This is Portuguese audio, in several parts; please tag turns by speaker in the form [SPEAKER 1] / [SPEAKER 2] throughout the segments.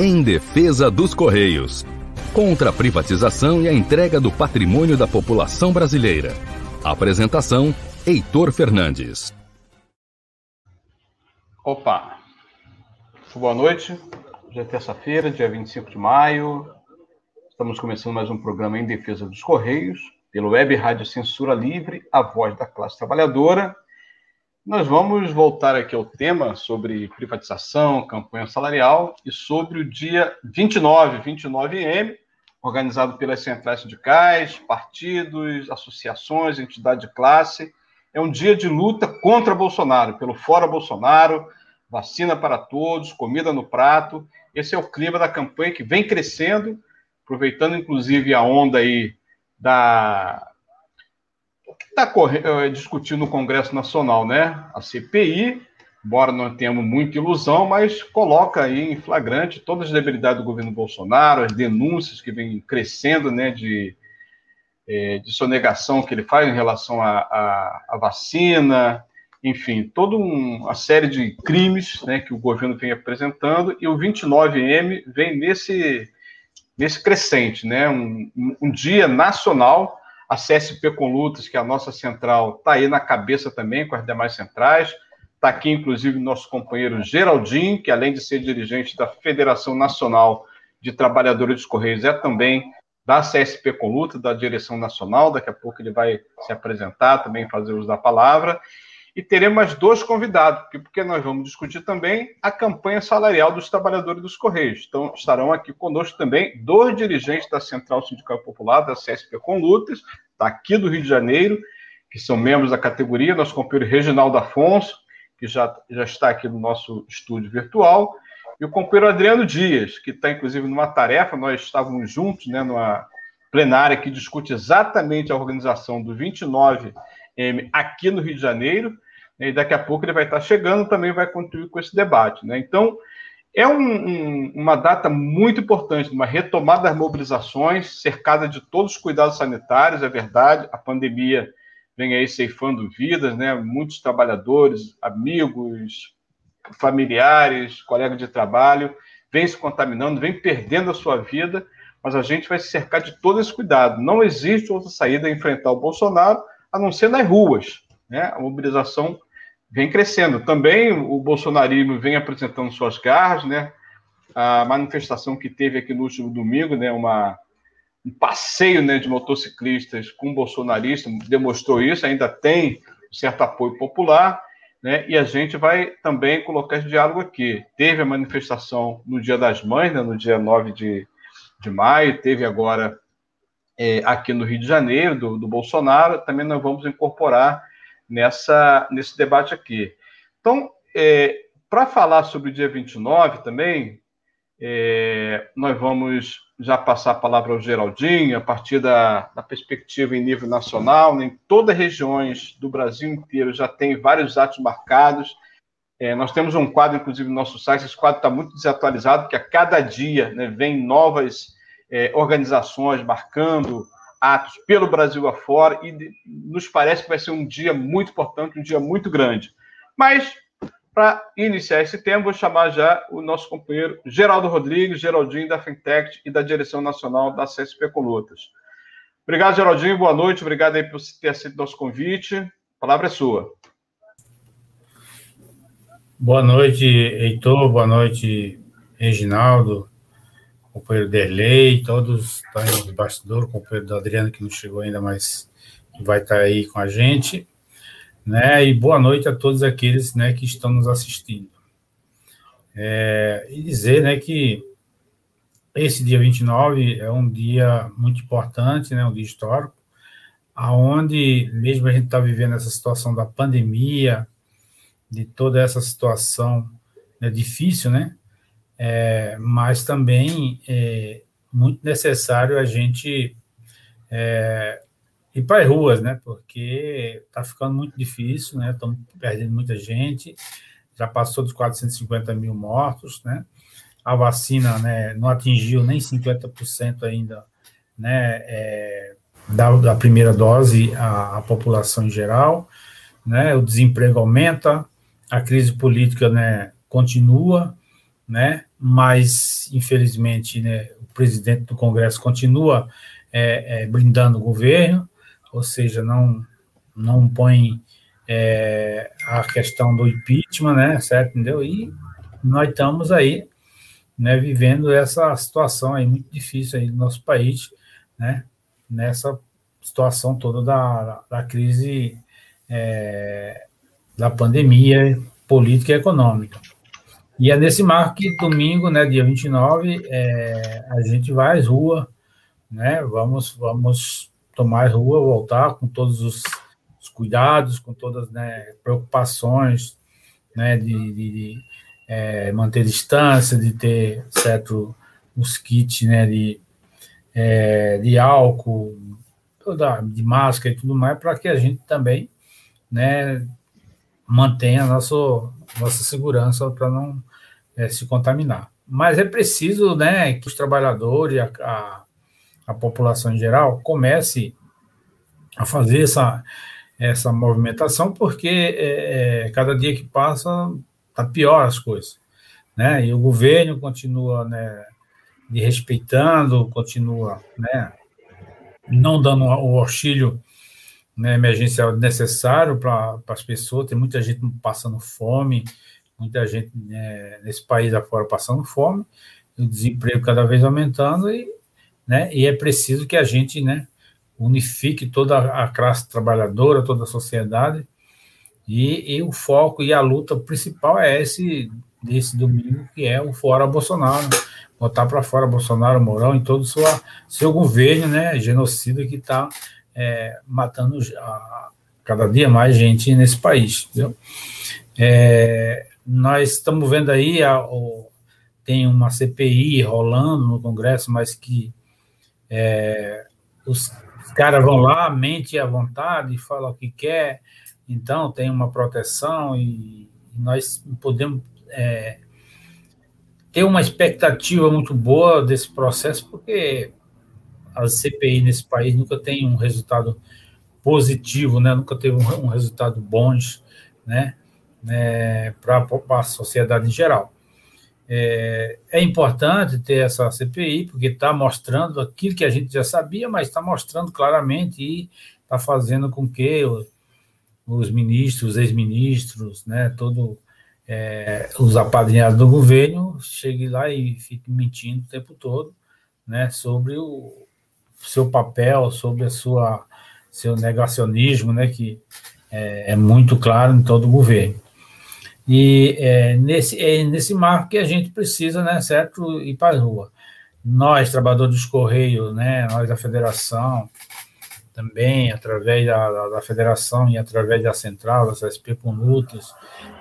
[SPEAKER 1] Em defesa dos Correios. Contra a privatização e a entrega do patrimônio da população brasileira. Apresentação: Heitor Fernandes.
[SPEAKER 2] Opa! Boa noite. Hoje é terça-feira, dia 25 de maio. Estamos começando mais um programa em defesa dos Correios, pelo Web Rádio Censura Livre, a voz da classe trabalhadora. Nós vamos voltar aqui ao tema sobre privatização, campanha salarial e sobre o dia 29, 29M, organizado pelas centrais sindicais, partidos, associações, entidade de classe. É um dia de luta contra Bolsonaro, pelo fora Bolsonaro, vacina para todos, comida no prato. Esse é o clima da campanha que vem crescendo, aproveitando inclusive a onda aí da está é, discutindo no Congresso Nacional, né? A CPI, embora não tenhamos muita ilusão, mas coloca aí em flagrante todas as debilidades do governo Bolsonaro, as denúncias que vêm crescendo, né, de, é, de sonegação que ele faz em relação à vacina, enfim, toda um, uma série de crimes né, que o governo vem apresentando, e o 29M vem nesse, nesse crescente, né, um, um dia nacional a CSP com Lutas, que é a nossa central, está aí na cabeça também com as demais centrais. Está aqui, inclusive, nosso companheiro Geraldinho, que além de ser dirigente da Federação Nacional de Trabalhadores dos Correios, é também da CSP com Luta, da direção nacional. Daqui a pouco ele vai se apresentar, também fazer uso da palavra. E teremos dois convidados, porque nós vamos discutir também a campanha salarial dos trabalhadores dos Correios. Então, estarão aqui conosco também dois dirigentes da Central Sindical Popular, da CSP com Lutas, aqui do Rio de Janeiro, que são membros da categoria, nosso companheiro Reginaldo Afonso, que já, já está aqui no nosso estúdio virtual, e o companheiro Adriano Dias, que está, inclusive, numa tarefa, nós estávamos juntos, né, numa plenária que discute exatamente a organização do 29M aqui no Rio de Janeiro, e daqui a pouco ele vai estar chegando, também vai contribuir com esse debate. Né? Então, é um, um, uma data muito importante, uma retomada das mobilizações, cercada de todos os cuidados sanitários, é verdade, a pandemia vem aí ceifando vidas, né? muitos trabalhadores, amigos, familiares, colegas de trabalho, vem se contaminando, vem perdendo a sua vida, mas a gente vai se cercar de todo esse cuidado. Não existe outra saída a enfrentar o Bolsonaro, a não ser nas ruas. Né? A mobilização vem crescendo. Também o bolsonarismo vem apresentando suas garras, né? A manifestação que teve aqui no último domingo, né? Uma, um passeio né, de motociclistas com bolsonaristas demonstrou isso, ainda tem certo apoio popular, né? E a gente vai também colocar esse diálogo aqui. Teve a manifestação no Dia das Mães, né, no dia 9 de, de maio, teve agora é, aqui no Rio de Janeiro, do, do Bolsonaro, também nós vamos incorporar nessa, nesse debate aqui. Então, é, para falar sobre o dia 29 também, é, nós vamos já passar a palavra ao Geraldinho, a partir da, da perspectiva em nível nacional, em todas as regiões do Brasil inteiro já tem vários atos marcados. É, nós temos um quadro, inclusive, no nosso site, esse quadro está muito desatualizado, porque a cada dia né, vem novas é, organizações marcando atos pelo Brasil afora e nos parece que vai ser um dia muito importante, um dia muito grande. Mas, para iniciar esse tema, vou chamar já o nosso companheiro Geraldo Rodrigues, Geraldinho da Fintech e da Direção Nacional da CSP Colutas. Obrigado, Geraldinho, boa noite, obrigado aí por ter aceito nosso convite. A palavra é sua.
[SPEAKER 3] Boa noite, Heitor, boa noite, Reginaldo, companheiro Derlei, todos estão aí no bastidor, o companheiro do Adriano que não chegou ainda, mas vai estar aí com a gente, né? E boa noite a todos aqueles, né, que estão nos assistindo. É, e dizer, né, que esse dia 29 é um dia muito importante, né, um dia histórico, aonde mesmo a gente está vivendo essa situação da pandemia, de toda essa situação né, difícil, né? É, mas também é muito necessário a gente é, ir para as ruas, né? Porque está ficando muito difícil, né? Estamos perdendo muita gente, já passou dos 450 mil mortos, né? A vacina né, não atingiu nem 50% ainda né, é, da, da, primeira dose à, à população em geral, né? O desemprego aumenta, a crise política né, continua, né? Mas infelizmente né, o presidente do Congresso continua é, é, blindando o governo, ou seja, não, não põe é, a questão do impeachment, né, certo, entendeu? E nós estamos aí, né, vivendo essa situação aí muito difícil aí do nosso país, né, nessa situação toda da, da crise é, da pandemia política e econômica. E é nesse marco que domingo, né, dia 29, é, a gente vai às ruas, né, vamos, vamos tomar as ruas, voltar com todos os, os cuidados, com todas as né, preocupações, né, de, de, de é, manter distância, de ter certo os kits, né, de, é, de álcool, de máscara e tudo mais, para que a gente também, né, mantenha a nossa, nossa segurança para não é, se contaminar. Mas é preciso né, que os trabalhadores, a, a, a população em geral, comece a fazer essa, essa movimentação, porque é, é cada dia que passa está pior as coisas. Né? E o governo continua né, respeitando, continua né, não dando o auxílio né, emergencial necessário para as pessoas. Tem muita gente passando fome, muita gente né, nesse país afora passando fome, o desemprego cada vez aumentando, e, né, e é preciso que a gente né, unifique toda a classe trabalhadora, toda a sociedade, e, e o foco e a luta principal é esse desse domingo, que é o Fora Bolsonaro, botar para fora Bolsonaro, Mourão, em todo o seu governo, né, genocida que está é, matando a, cada dia mais gente nesse país, entendeu? É, nós estamos vendo aí, a, o, tem uma CPI rolando no Congresso, mas que é, os, caras vão lá, mente à vontade, falam o que quer, então tem uma proteção e, e nós podemos é, ter uma expectativa muito boa desse processo, porque a CPI nesse país nunca tem um resultado positivo, né? nunca teve um, um resultado bom, né? Né, para a sociedade em geral. É, é, importante ter essa CPI, porque está mostrando aquilo que a gente já sabia, mas está mostrando claramente e está fazendo com que os ministros, ex-ministros, né, é, os apadrinhados do governo cheguem lá e fiquem mentindo o tempo todo né, sobre o seu papel, sobre a sua seu negacionismo, né, que é, é muito claro em todo o governo. E é nesse, é nesse marco que a gente precisa, né, certo, ir para a rua. Nós, trabalhadores dos Correios, né, nós da federação, também através da, da, da federação e através da central, da CSP com lutas,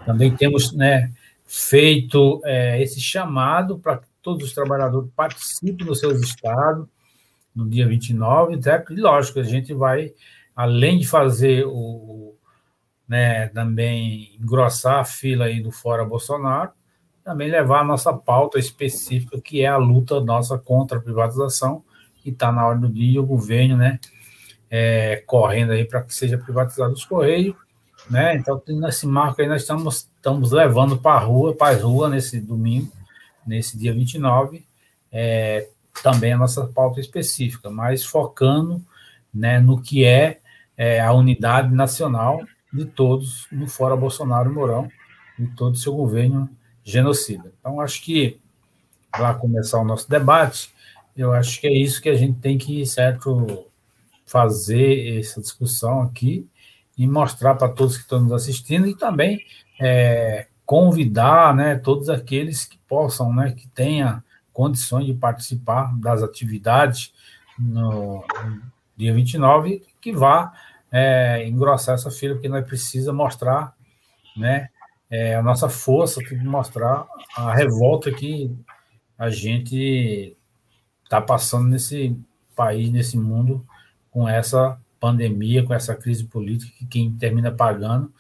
[SPEAKER 3] também temos né, feito é, esse chamado para que todos os trabalhadores participem dos seus estados, no dia 29, certo? E lógico, a gente vai, além de fazer o, né, também engrossar a fila aí do Fora Bolsonaro, também levar a nossa pauta específica, que é a luta nossa contra a privatização, que está na hora do dia, o governo, né, é, correndo aí para que seja privatizado os Correios, né, então nesse marco aí nós estamos, estamos levando para a rua, para as ruas nesse domingo, nesse dia 29, é, também a nossa pauta específica, mas focando, né, no que é, é a unidade nacional de todos no Fora Bolsonaro Mourão e todo o seu governo genocida. Então, acho que, para começar o nosso debate, eu acho que é isso que a gente tem que, certo, fazer essa discussão aqui e mostrar para todos que estão nos assistindo e também é, convidar né, todos aqueles que possam, né, que tenham condições de participar das atividades no dia 29, que vá é, engrossar essa fila, porque nós precisamos mostrar né, é, a nossa força, mostrar a revolta que a gente está passando nesse país, nesse mundo, com essa pandemia, com essa crise política, que quem termina pagando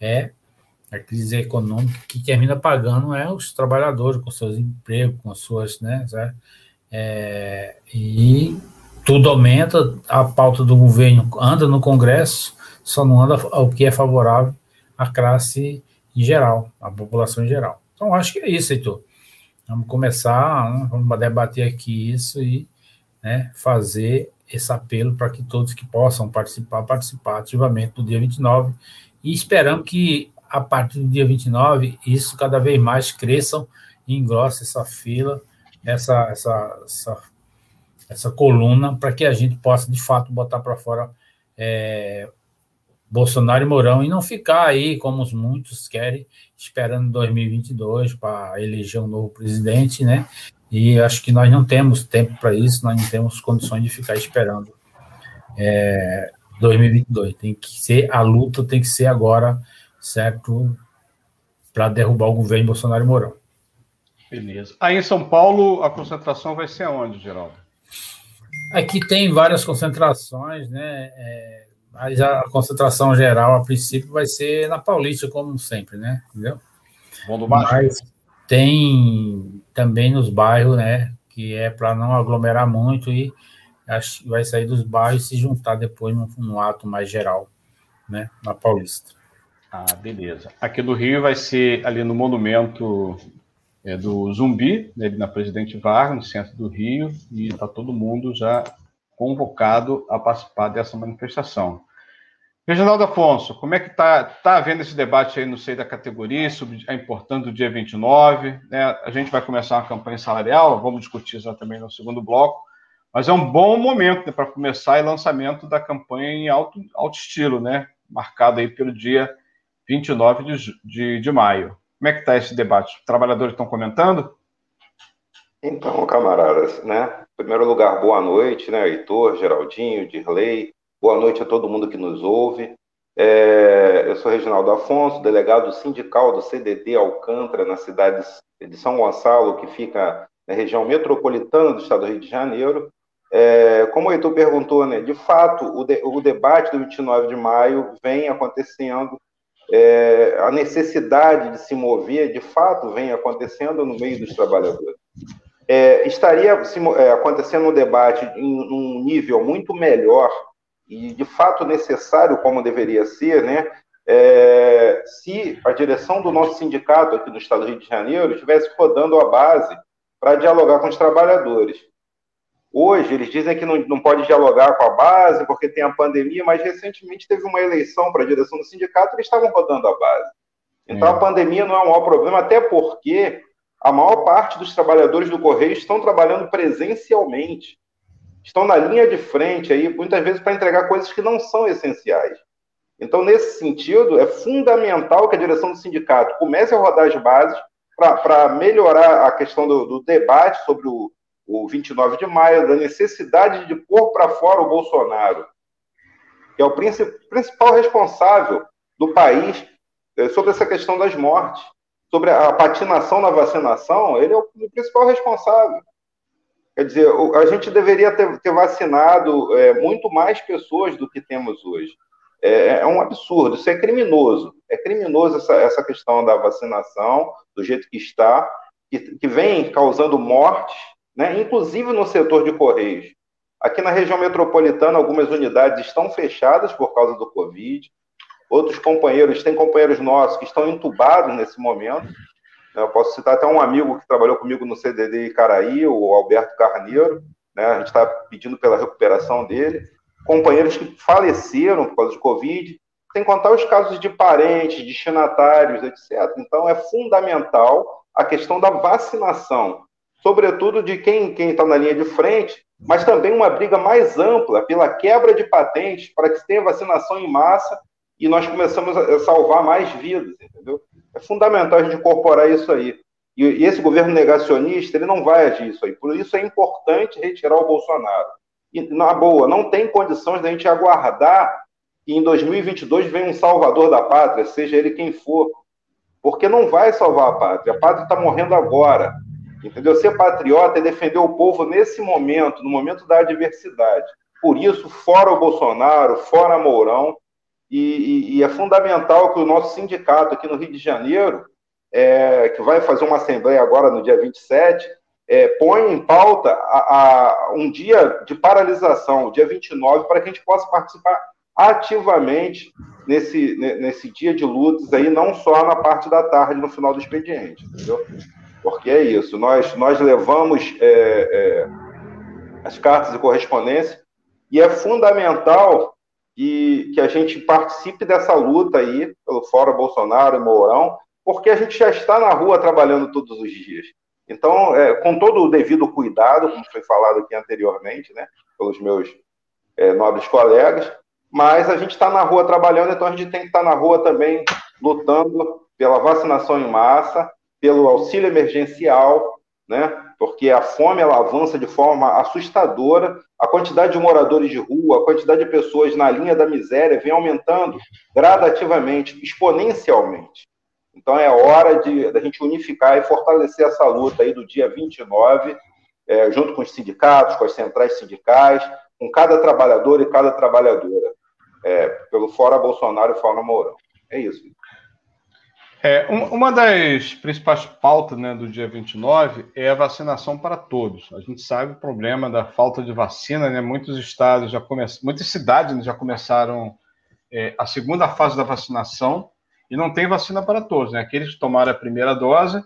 [SPEAKER 3] é a crise econômica, que termina pagando é os trabalhadores com seus empregos, com suas, né, é, e tudo aumenta, a pauta do governo anda no Congresso, só não anda o que é favorável à classe em geral, à população em geral. Então, acho que é isso, Heitor. Vamos começar, vamos debater aqui isso e né, fazer esse apelo para que todos que possam participar, participar ativamente do dia 29 e esperamos que a partir do dia 29 isso cada vez mais cresçam e engrosse essa fila, essa, essa, essa, essa coluna, para que a gente possa de fato botar para fora é, Bolsonaro e Mourão e não ficar aí, como os muitos querem, esperando 2022 para eleger um novo presidente, né? E acho que nós não temos tempo para isso, nós não temos condições de ficar esperando é, 2022. Tem que ser, a luta tem que ser agora, certo? Para derrubar o governo Bolsonaro e Mourão.
[SPEAKER 2] Beleza. Aí em São Paulo, a concentração vai ser aonde, Geraldo?
[SPEAKER 3] Aqui tem várias concentrações, né? É, mas a concentração geral, a princípio, vai ser na Paulista, como sempre, né? Entendeu?
[SPEAKER 2] Bom do baixo. Mas
[SPEAKER 3] tem também nos bairros, né? Que é para não aglomerar muito e acho que vai sair dos bairros e se juntar depois num, num ato mais geral, né? Na Paulista.
[SPEAKER 2] Ah, beleza. Aqui do Rio vai ser ali no monumento é, do Zumbi, né, na Presidente Vargas, no centro do Rio, e está todo mundo já convocado a participar dessa manifestação. Reginaldo Afonso, como é que está tá havendo esse debate aí no seio da categoria sobre a importância do dia 29? Né? A gente vai começar uma campanha salarial, vamos discutir isso também no segundo bloco, mas é um bom momento né, para começar o lançamento da campanha em alto, alto estilo, né? marcado aí pelo dia 29 de, de, de maio. Como é que está esse debate? Trabalhadores estão comentando?
[SPEAKER 4] Então, camaradas, né? Em primeiro lugar, boa noite, né? Heitor, Geraldinho, Dirley. Boa noite a todo mundo que nos ouve. É, eu sou Reginaldo Afonso, delegado sindical do CDD Alcântara, na cidade de São Gonçalo, que fica na região metropolitana do estado do Rio de Janeiro. É, como o Heitor perguntou, né, de fato, o, de, o debate do 29 de maio vem acontecendo, é, a necessidade de se mover, de fato, vem acontecendo no meio dos trabalhadores é, estaria se, é, acontecendo um debate em um nível muito melhor e de fato necessário como deveria ser, né? É, se a direção do nosso sindicato aqui no Estado do Rio de Janeiro estivesse rodando a base para dialogar com os trabalhadores. Hoje, eles dizem que não, não pode dialogar com a base porque tem a pandemia, mas recentemente teve uma eleição para a direção do sindicato e eles estavam rodando a base. Então, é. a pandemia não é o maior problema, até porque a maior parte dos trabalhadores do Correio estão trabalhando presencialmente. Estão na linha de frente aí, muitas vezes para entregar coisas que não são essenciais. Então, nesse sentido, é fundamental que a direção do sindicato comece a rodar as bases para melhorar a questão do, do debate sobre o, o 29 de maio, da necessidade de pôr para fora o Bolsonaro, que é o principal responsável do país eh, sobre essa questão das mortes sobre a patinação na vacinação, ele é o principal responsável. Quer dizer, a gente deveria ter, vacinado é, muito mais pessoas do que temos hoje. É, é, um absurdo, isso é criminoso. É criminoso essa, essa questão da vacinação, do jeito que está, que, que vem causando mortes, né, inclusive no setor de Correios. Aqui na região metropolitana, algumas unidades estão fechadas por causa do Covid. Outros companheiros, tem companheiros nossos que estão entubados nesse momento. Eu posso citar até um amigo que trabalhou comigo no CDD Icaraí, o Alberto Carneiro, né? a gente está pedindo pela recuperação dele. Companheiros que faleceram por causa de Covid, sem contar os casos de parentes, destinatários, etc. Então, é fundamental a questão da vacinação, sobretudo de quem está na linha de frente, mas também uma briga mais ampla pela quebra de patentes para que tenha vacinação em massa e nós começamos a salvar mais vidas, entendeu? É fundamental a gente incorporar isso aí. E, esse governo negacionista, ele não vai agir isso aí. Por isso é importante retirar o Bolsonaro. E, na boa, não tem condições da gente aguardar que em 2022 venha um salvador da pátria, seja ele quem for. Porque não vai salvar a pátria. A pátria está morrendo agora. Entendeu? Ser patriota é defender o povo nesse momento, no momento da adversidade. Por isso, fora o Bolsonaro, fora Mourão, e, e, e, é fundamental que o nosso sindicato aqui no Rio de Janeiro, é, que vai fazer uma assembleia agora no dia 27, é, põe em pauta a, a, um dia de paralisação, o dia 29, para que a gente possa participar ativamente nesse, nesse dia de lutas aí, não só na parte da tarde, no final do expediente, entendeu? Porque é isso, nós, nós levamos é, é, as cartas de correspondência e é fundamental que, que a gente participe dessa luta aí, pelo Fora Bolsonaro e Mourão, porque a gente já está na rua trabalhando todos os dias. Então, é, com todo o devido cuidado, como foi falado aqui anteriormente, né, pelos meus é, nobres colegas, mas a gente está na rua trabalhando, então a gente tem que estar na rua também lutando pela vacinação em massa, pelo auxílio emergencial, né? Porque a fome ela avança de forma assustadora, a quantidade de moradores de rua, a quantidade de pessoas na linha da miséria vem aumentando gradativamente, exponencialmente. Então é hora de da gente unificar e fortalecer essa luta aí do dia 29, é, junto com os sindicatos, com as centrais sindicais, com cada trabalhador e cada trabalhadora, é, pelo Fora Bolsonaro e Fora Mourão. É isso.
[SPEAKER 2] É, uma das principais pautas né, do dia 29 é a vacinação para todos. A gente sabe o problema da falta de vacina, né? Muitos estados já começaram, muitas cidades já começaram é, a segunda fase da vacinação e não tem vacina para todos, né? Aqueles que tomaram a primeira dose,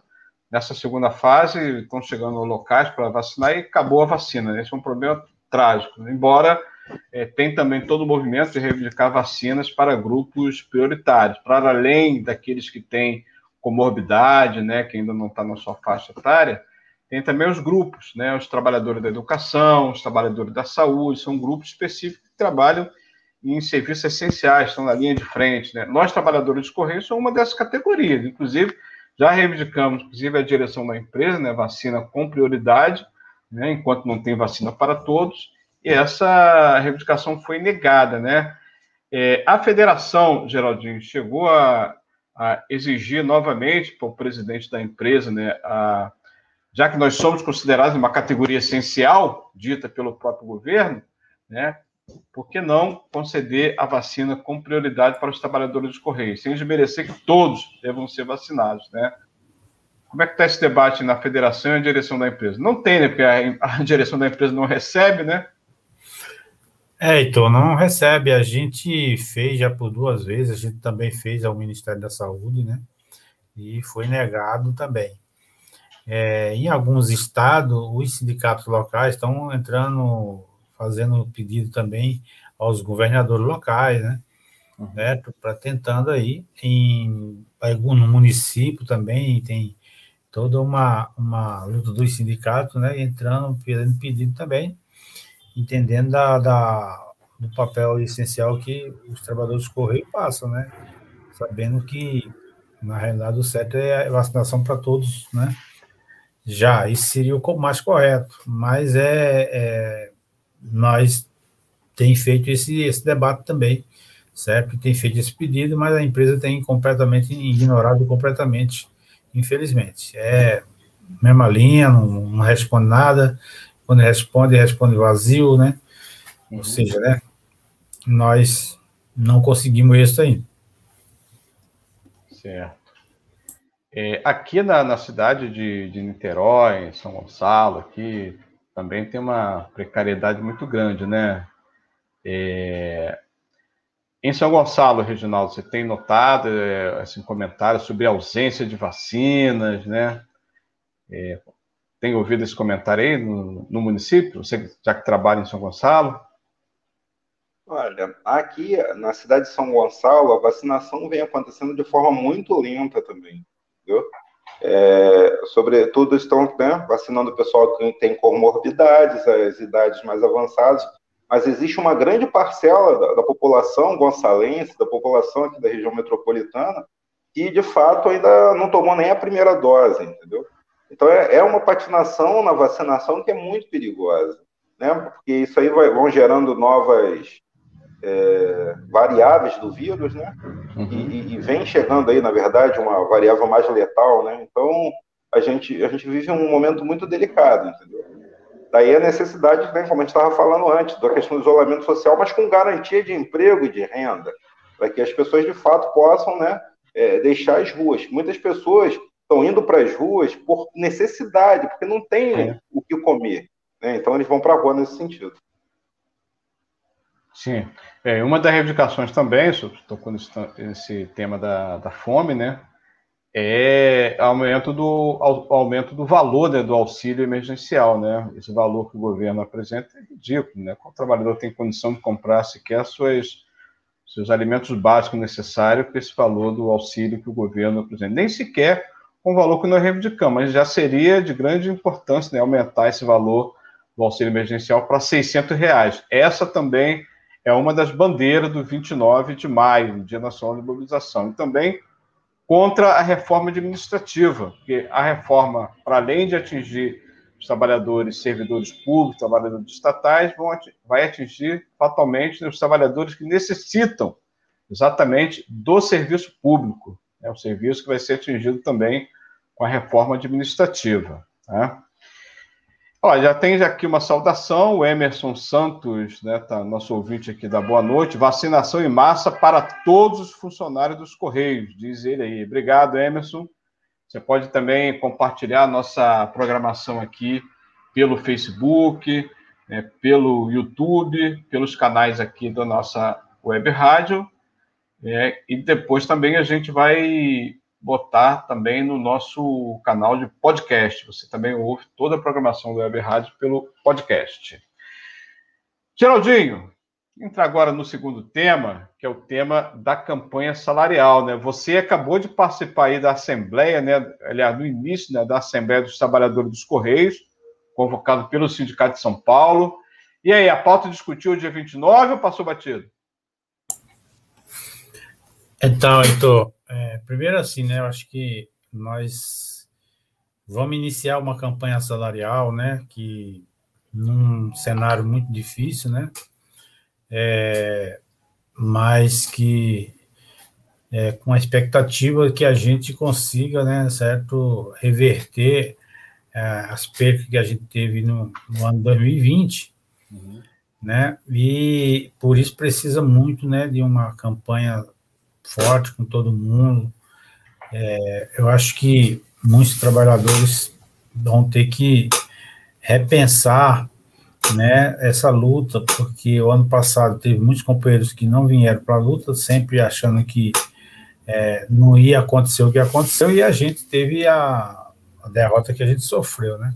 [SPEAKER 2] nessa segunda fase, estão chegando locais para vacinar e acabou a vacina. Esse é um problema trágico. Embora é, tem também todo o movimento de reivindicar vacinas para grupos prioritários, para além daqueles que têm comorbidade, né, que ainda não está na sua faixa etária, tem também os grupos, né, os trabalhadores da educação, os trabalhadores da saúde, são grupos específicos que trabalham em serviços essenciais, estão na linha de frente. Né? Nós, trabalhadores de Correio, somos uma dessas categorias. Inclusive, já reivindicamos, inclusive, a direção da empresa, né, vacina com prioridade, né, enquanto não tem vacina para todos, e essa reivindicação foi negada, né? É, a federação, Geraldinho, chegou a, a exigir novamente para o presidente da empresa, né, a, já que nós somos considerados uma categoria essencial, dita pelo próprio governo, né, por que não conceder a vacina com prioridade para os trabalhadores dos Correios, sem desmerecer que todos devam ser vacinados, né? Como é que está esse debate na federação e na direção da empresa? Não tem, né? Porque a, a direção da empresa não recebe, né?
[SPEAKER 3] É, então, não recebe. A gente fez já por duas vezes, a gente também fez ao Ministério da Saúde, né? E foi negado também. É, em alguns estados, os sindicatos locais estão entrando, fazendo pedido também aos governadores locais, né? Uhum. né Para tentando aí, em, no município também tem toda uma, uma luta dos sindicatos, né? Entrando, fazendo pedido também entendendo da, da, do papel essencial que os trabalhadores do Correio passam, né? Sabendo que, na realidade, o certo é a vacinação para todos, né? Já, isso seria o mais correto, mas é, é nós tem feito esse, esse debate também, certo? Tem feito esse pedido, mas a empresa tem completamente ignorado completamente, infelizmente. É mesma linha, não, não responde nada, quando responde, responde vazio, né? Ou uhum. seja, né? Nós não conseguimos isso ainda.
[SPEAKER 2] Certo. É, aqui na, na cidade de, de Niterói, São Gonçalo, aqui também tem uma precariedade muito grande, né? É, em São Gonçalo, Reginaldo, você tem notado é, assim, comentários sobre a ausência de vacinas, né? É, tem ouvido esse comentário aí no, no município? Você já que trabalha em São Gonçalo?
[SPEAKER 4] Olha, aqui na cidade de São Gonçalo, a vacinação vem acontecendo de forma muito lenta também, entendeu? É, sobretudo estão né, vacinando o pessoal que tem comorbidades, as idades mais avançadas, mas existe uma grande parcela da, da população gonçalense, da população aqui da região metropolitana, que de fato ainda não tomou nem a primeira dose, entendeu? Então, é, é uma patinação na vacinação que é muito perigosa, né? Porque isso aí vai, vão gerando novas é, variáveis do vírus, né? Uhum. E, e, vem chegando aí, na verdade, uma variável mais letal, né? Então, a gente, a gente vive um momento muito delicado, entendeu? Daí a necessidade, né, como a gente estava falando antes, da questão do isolamento social, mas com garantia de emprego e de renda, para que as pessoas, de fato, possam né, é, deixar as ruas. Muitas pessoas estão indo para as ruas por necessidade, porque não tem é. o que comer. Né? Então eles vão para a rua nesse sentido.
[SPEAKER 2] Sim. É, uma das reivindicações também, nesse, nesse tema da, da fome, né? é aumento do, aumento do valor né, do auxílio emergencial. Né? Esse valor que o governo apresenta é ridículo. Né? Qual trabalhador tem condição de comprar sequer suas, seus alimentos básicos necessários com esse valor do auxílio que o governo apresenta? Nem sequer com o valor que nós reivindicamos, mas já seria de grande importância né, aumentar esse valor do auxílio emergencial para 600 reais. Essa também é uma das bandeiras do 29 de maio, Dia Nacional de Mobilização. E também contra a reforma administrativa, porque a reforma, para além de atingir os trabalhadores, servidores públicos, trabalhadores estatais, vão, vai atingir fatalmente os trabalhadores que necessitam exatamente do serviço público. É o serviço que vai ser atingido também com a reforma administrativa. Né? Olha, já tem aqui uma saudação, o Emerson Santos, né, tá, nosso ouvinte aqui da boa noite. Vacinação em massa para todos os funcionários dos Correios, diz ele aí. Obrigado, Emerson. Você pode também compartilhar nossa programação aqui pelo Facebook, né, pelo YouTube, pelos canais aqui da nossa web rádio. É, e depois também a gente vai botar também no nosso canal de podcast. Você também ouve toda a programação do Web Rádio pelo podcast. Geraldinho, entra agora no segundo tema, que é o tema da campanha salarial, né? Você acabou de participar aí da Assembleia, né? Aliás, no início né, da Assembleia dos Trabalhadores dos Correios, convocado pelo Sindicato de São Paulo. E aí, a pauta discutiu dia 29 ou passou batido?
[SPEAKER 3] Então, Heitor, é, primeiro assim, né? Eu acho que nós vamos iniciar uma campanha salarial, né? Que num cenário muito difícil, né? É, mas que é, com a expectativa que a gente consiga, né, certo, reverter é, as percas que a gente teve no, no ano 2020, uhum. né, e por isso precisa muito, né, de uma campanha forte com todo mundo. É, eu acho que muitos trabalhadores vão ter que repensar né, essa luta, porque o ano passado teve muitos companheiros que não vieram para a luta, sempre achando que é, não ia acontecer o que aconteceu, e a gente teve a, a derrota que a gente sofreu. Né?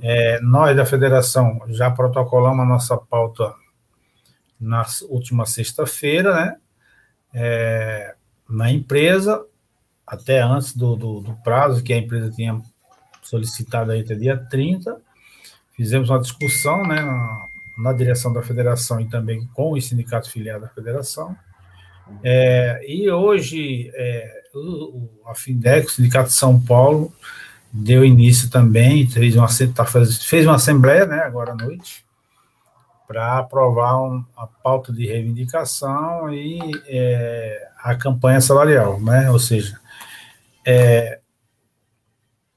[SPEAKER 3] É, nós da federação já protocolamos a nossa pauta na última sexta-feira, né? É, na empresa, até antes do, do, do, prazo que a empresa tinha solicitado aí até dia 30. Fizemos uma discussão né, na, na direção da federação e também com os sindicatos filiados da federação. É, e hoje, é, o, a FINDEC, o Sindicato de São Paulo, deu início também, fez uma, tá, fez uma assembleia né, agora à noite, para aprovar um, a pauta de reivindicação e é, a campanha salarial, né? Ou seja, é,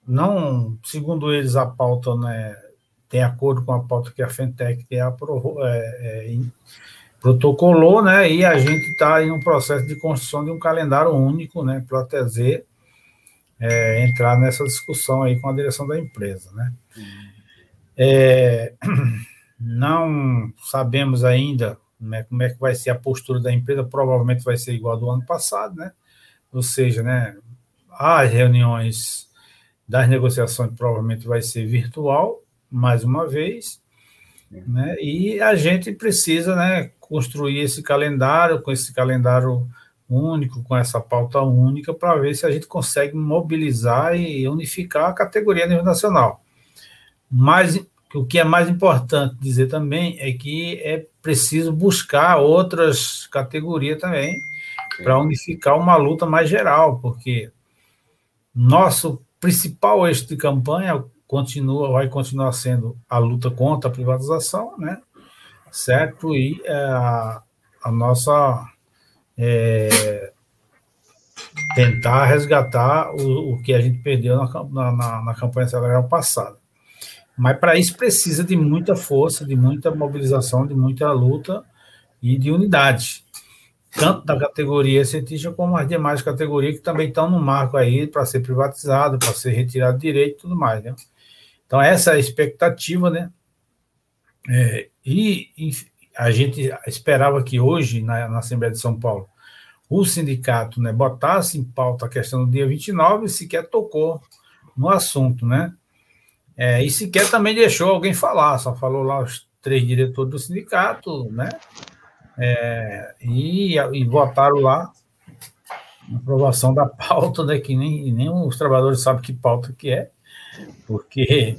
[SPEAKER 3] não, segundo eles, a pauta né, tem acordo com a pauta que a Fentec aprovou, é, é, protocolou, né? E a gente está em um processo de construção de um calendário único, né? Para trazer é, entrar nessa discussão aí com a direção da empresa, né? É, não sabemos ainda né, como é que vai ser a postura da empresa, provavelmente vai ser igual do ano passado, né? Ou seja, né, as reuniões das negociações provavelmente vai ser virtual, mais uma vez, né? E a gente precisa, né, construir esse calendário, com esse calendário único, com essa pauta única, para ver se a gente consegue mobilizar e unificar a categoria a nível nacional. Mas o que é mais importante dizer também é que é preciso buscar outras categorias também para unificar uma luta mais geral, porque nosso principal eixo de campanha continua, vai continuar sendo a luta contra a privatização, né? Certo? E é, a, a nossa é, tentar resgatar o, o, que a gente perdeu na, na, na campanha salarial passada. Mas para isso precisa de muita força, de muita mobilização, de muita luta e de unidade. Tanto da categoria cientista como as demais categorias que também estão no marco aí para ser privatizado, para ser retirado direito e tudo mais. Né? Então, essa é a expectativa, né? É, e, e, a gente esperava que hoje, na, na, Assembleia de São Paulo, o sindicato né, botasse em pauta a questão do dia 29 e sequer tocou no assunto, né? É, e sequer também deixou alguém falar, só falou lá os três diretores do sindicato, né? É, e, e votaram lá a aprovação da pauta, né, que nem, nem os trabalhadores sabem que pauta que é, porque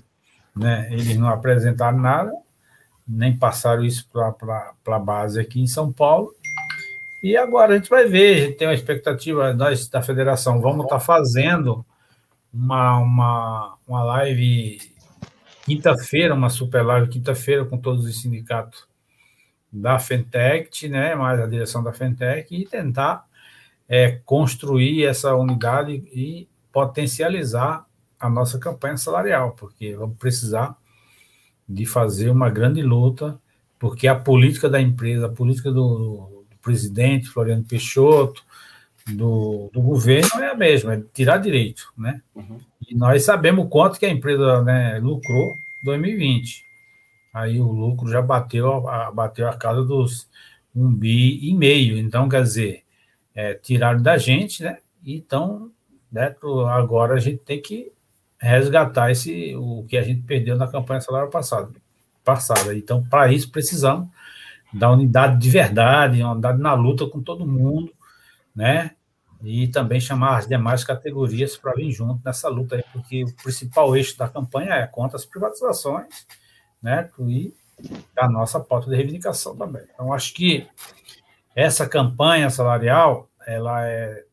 [SPEAKER 3] né, eles não apresentaram nada, nem passaram isso para a base aqui em São Paulo, e agora a gente vai ver, a gente tem uma expectativa, nós da federação vamos estar tá fazendo uma, uma, uma live quinta-feira, uma super live quinta-feira com todos os sindicatos da Fentech, né, mais a direção da Fentech, e tentar é, construir essa unidade e potencializar a nossa campanha salarial, porque vamos precisar de fazer uma grande luta, porque a política da empresa, a política do, presidente Floriano Peixoto, do, do, governo é a mesma, é tirar direito, né? Uhum. E nós sabemos quanto que a empresa né, lucrou em 2020. Aí o lucro já bateu a, bateu a casa dos um bi e meio. Então, quer dizer, é, tiraram da gente, né? Então, né, agora a gente tem que resgatar esse, o que a gente perdeu na campanha salário passado, passada. Então, para isso, precisamos da unidade de verdade, uma unidade na luta com todo mundo, né? E também chamar as demais categorias para vir junto nessa luta aí, porque o principal eixo da campanha é contra as privatizações, né? E a nossa pauta de reivindicação também. Então, acho que essa campanha salarial, ela é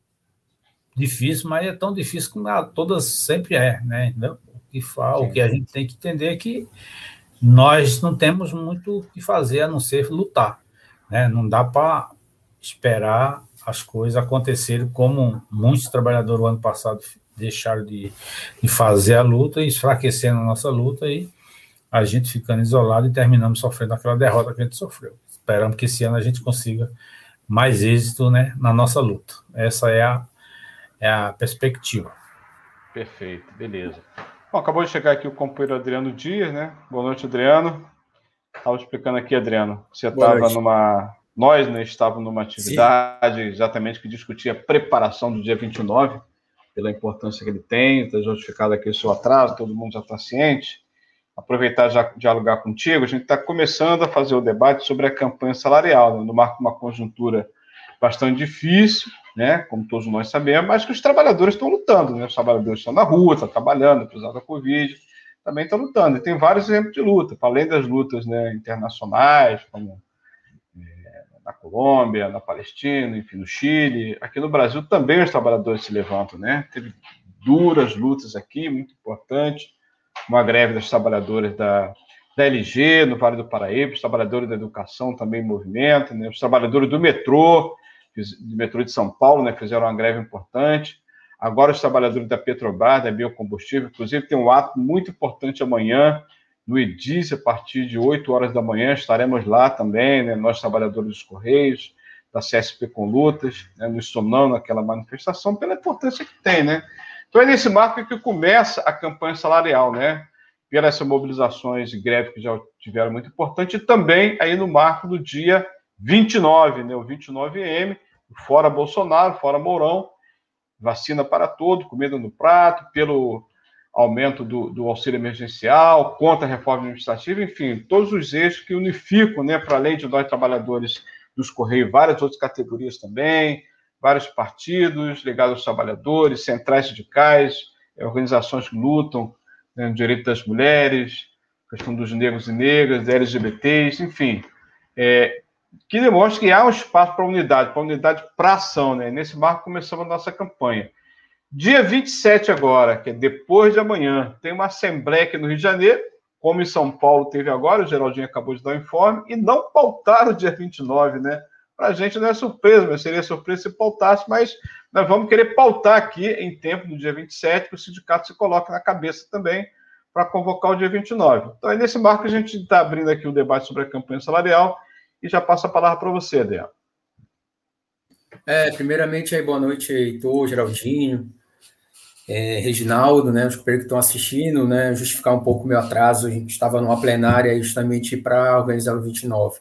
[SPEAKER 3] difícil, mas é tão difícil como todas sempre é, né? O que, fala, o que a gente tem que entender é que nós não temos muito o que fazer a não ser lutar. Né? Não dá para esperar as coisas acontecerem como muitos trabalhadores o ano passado deixaram de, de fazer a luta e enfraquecendo a nossa luta e a gente ficando isolado e terminamos sofrendo aquela derrota que a gente sofreu. Esperamos que esse ano a gente consiga mais êxito né, na nossa luta. Essa é a, é a perspectiva.
[SPEAKER 2] Perfeito, beleza. Bom, acabou de chegar aqui o companheiro Adriano Dias, né? Boa noite, Adriano. Estava explicando aqui, Adriano, você estava numa. Nós né, estávamos numa atividade Sim. exatamente que discutia a preparação do dia 29, pela importância que ele tem, está justificado aqui o seu atraso, todo mundo já está ciente. Aproveitar já dialogar contigo, a gente está começando a fazer o debate sobre a campanha salarial, né, no marco de uma conjuntura bastante difícil, né, como todos nós sabemos, mas que os trabalhadores estão lutando, né, os trabalhadores estão na rua, estão trabalhando, apesar da Covid, também estão lutando, e tem vários exemplos de luta, além das lutas né, internacionais, como na Colômbia, na Palestina, enfim, no Chile, aqui no Brasil também os trabalhadores se levantam, né, teve duras lutas aqui, muito importante, uma greve das trabalhadoras da, da LG, no Vale do Paraíba, os trabalhadores da educação também movimentam, né, os trabalhadores do metrô, do metrô de São Paulo, né, fizeram uma greve importante. Agora, os trabalhadores da Petrobras, da biocombustível, inclusive, tem um ato muito importante amanhã, no EDIS, a partir de 8 horas da manhã, estaremos lá também, né, nós, trabalhadores dos Correios, da CSP com lutas, né, nos somando naquela manifestação, pela importância que tem, né? Então, é nesse marco que começa a campanha salarial, né? Pelas mobilizações e greves que já tiveram muito importante, e também aí no marco do dia 29, né, o 29M, fora Bolsonaro, fora Mourão, vacina para todo, comida no prato, pelo aumento do, do, auxílio emergencial, contra a reforma administrativa, enfim, todos os eixos que unificam, né, para além de nós trabalhadores dos Correios, várias outras categorias também, vários partidos ligados aos trabalhadores, centrais sindicais, organizações que lutam né, no direito das mulheres, questão dos negros e negras, LGBTs, enfim, é, que demonstra que há um espaço para unidade, para unidade para ação. Né? Nesse marco começamos a nossa campanha. Dia 27 agora, que é depois de amanhã, tem uma assembleia aqui no Rio de Janeiro, como em São Paulo teve agora, o Geraldinho acabou de dar o um informe, e não pautaram o dia 29, né? Para a gente não é surpresa, mas seria surpresa se pautasse, mas nós vamos querer pautar aqui em tempo do dia 27, que o sindicato se coloque na cabeça também para convocar o dia 29. Então é nesse marco que a gente está abrindo aqui o debate sobre a campanha salarial e já passo a palavra para você, Adriano.
[SPEAKER 5] É, primeiramente, aí, boa noite, Heitor, Geraldinho, é, Reginaldo, né, os que estão assistindo, né, justificar um pouco o meu atraso, a gente estava numa plenária justamente para organizar o 29.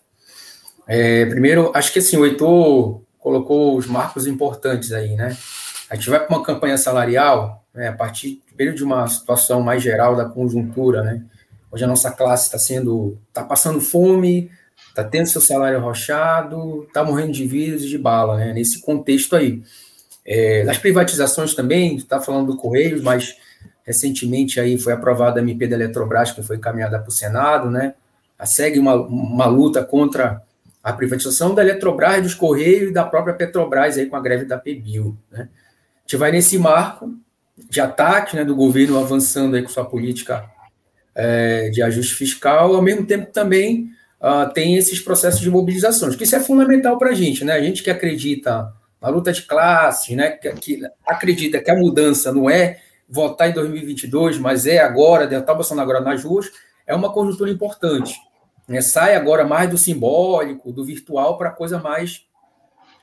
[SPEAKER 5] É, primeiro, acho que assim, o Heitor colocou os marcos importantes aí, né? A gente vai para uma campanha salarial, né, a partir de uma situação mais geral da conjuntura, né? Hoje a nossa classe está sendo, está passando fome, está tendo seu salário arrochado, está morrendo de vírus e de bala, né? Nesse contexto aí. É, privatizações também, está falando do Correios, mas recentemente aí foi aprovada a MP da Eletrobras, que foi encaminhada para o Senado, né? Segue uma, uma luta contra a privatização da Eletrobras, dos Correios e da própria Petrobras aí com a greve da PBIL, né? A gente vai nesse marco de ataque né, do governo avançando aí com sua política é, de ajuste fiscal, ao mesmo tempo também uh, tem esses processos de mobilizações, que isso é fundamental para a gente, né? A gente que acredita na luta de classes, né? Que, que, acredita que a mudança não é votar em 2022, mas é agora, derrotar o Bolsonaro agora nas ruas, é uma conjuntura importante. Né? Sai agora mais do simbólico, do virtual, para coisa mais,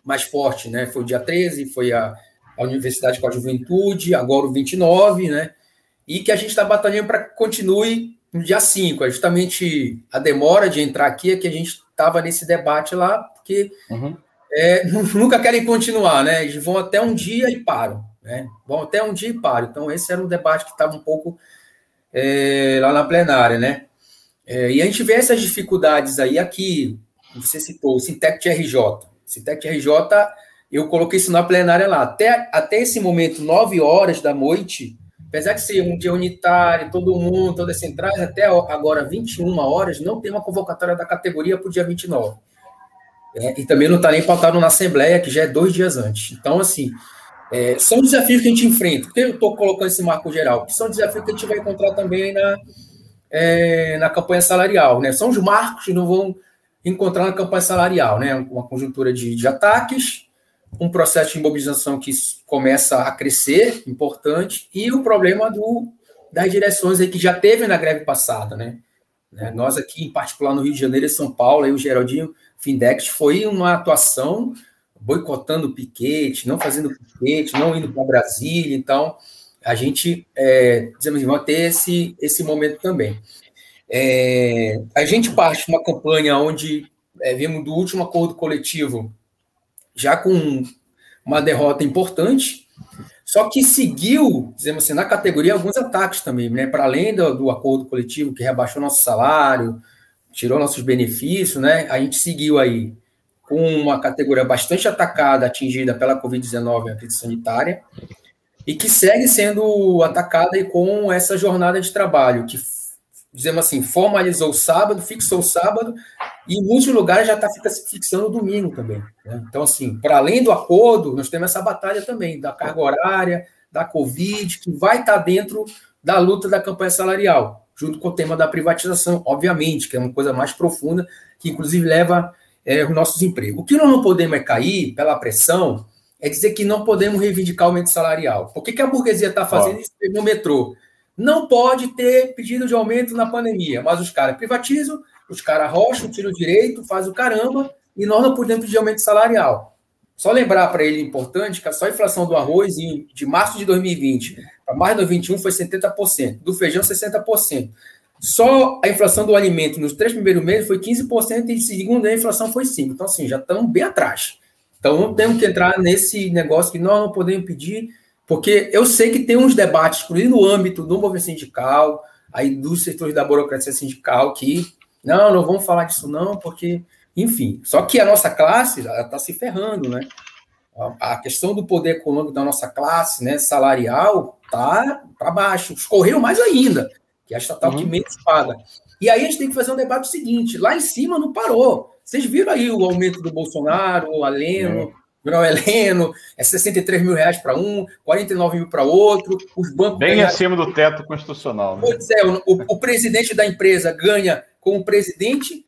[SPEAKER 5] mais forte, né? Foi o dia 13, foi a, a Universidade com a Juventude, agora o 29, né? E que a gente está batalhando para que continue no dia 5. É justamente a demora de entrar aqui é que a gente estava nesse debate lá, porque uhum. É, nunca querem continuar, né? Eles vão até um dia e param. Né? Vão até um dia e param. Então, esse era um debate que estava um pouco é, lá na plenária, né? É, e a gente vê essas dificuldades aí aqui, você citou, o Sintec RJ. Sintec RJ, eu coloquei isso na plenária lá. Até, até esse momento, 9 horas da noite, apesar de ser um dia unitário, todo mundo, todas as centrais, até agora, 21 horas, não tem uma convocatória da categoria para o dia 29. É, e também não está nem pautado na Assembleia, que já é dois dias antes. Então, assim, é, são desafios que a gente enfrenta. Por que eu estou colocando esse marco geral? Porque são desafios que a gente vai encontrar também na, é, na campanha salarial. Né? São os marcos que não vão encontrar na campanha salarial. Né? Uma conjuntura de, de ataques, um processo de imobilização que começa a crescer, importante, e o problema do, das direções aí que já teve na greve passada. Né? né? Nós aqui, em particular no Rio de Janeiro e São Paulo, aí o Geraldinho Findex, foi uma atuação boicotando o piquete, não fazendo piquete, não indo para Brasília. Então, a gente, é, dizemos vai ter esse, esse momento também. É, a gente parte de uma campanha onde é, vimos do último acordo coletivo já com uma derrota importante, só que seguiu, dizemos assim, na categoria alguns ataques também, né? Para além do, do, acordo coletivo que rebaixou nosso salário, tirou nossos benefícios, né? A gente seguiu aí com uma categoria bastante atacada, atingida pela Covid-19 a crise sanitária, e que segue sendo atacada com essa jornada de trabalho, que, dizemos assim, formalizou o sábado, fixou o sábado, e em muitos lugares já está fixando o domingo também. Né? Então, assim, para além do acordo, nós temos essa batalha também da carga horária, da Covid, que vai estar tá dentro da luta da campanha salarial, junto com o tema da privatização, obviamente, que é uma coisa mais profunda, que inclusive leva é, os nossos empregos. O que nós não podemos é cair pela pressão, é dizer que não podemos reivindicar aumento salarial. Por que, que a burguesia está fazendo isso no metrô? Não pode ter pedido de aumento na pandemia, mas os caras privatizam, os caras rocham, tiram o direito, fazem o caramba, e nós não podemos pedir aumento salarial. Só lembrar para ele importante que só a inflação do arroz de março de 2020 para março de 2021 foi 70%, do feijão 60%. Só a inflação do alimento nos três primeiros meses foi 15% e segundo a inflação foi 5%. Então, assim, já estamos bem atrás. Então, não temos que entrar nesse negócio que nós não podemos pedir, porque eu sei que tem uns debates, inclusive no âmbito do movimento sindical, aí dos setores da burocracia sindical, que não, não vamos falar disso não, porque, enfim. Só que a nossa classe está se ferrando, né? A questão do poder econômico da nossa classe, né, salarial, tá para baixo. Escorreu mais ainda que é a estatal uhum. que menos paga. E aí a gente tem que fazer um debate seguinte: lá em cima não parou. Vocês viram aí o aumento do Bolsonaro, o Aleno, o é. Heleno, é 63 mil reais para um, 49 mil para outro, os bancos.
[SPEAKER 2] Bem ganham... acima do teto constitucional.
[SPEAKER 5] Né? Pois é, o, o, presidente da empresa ganha como presidente,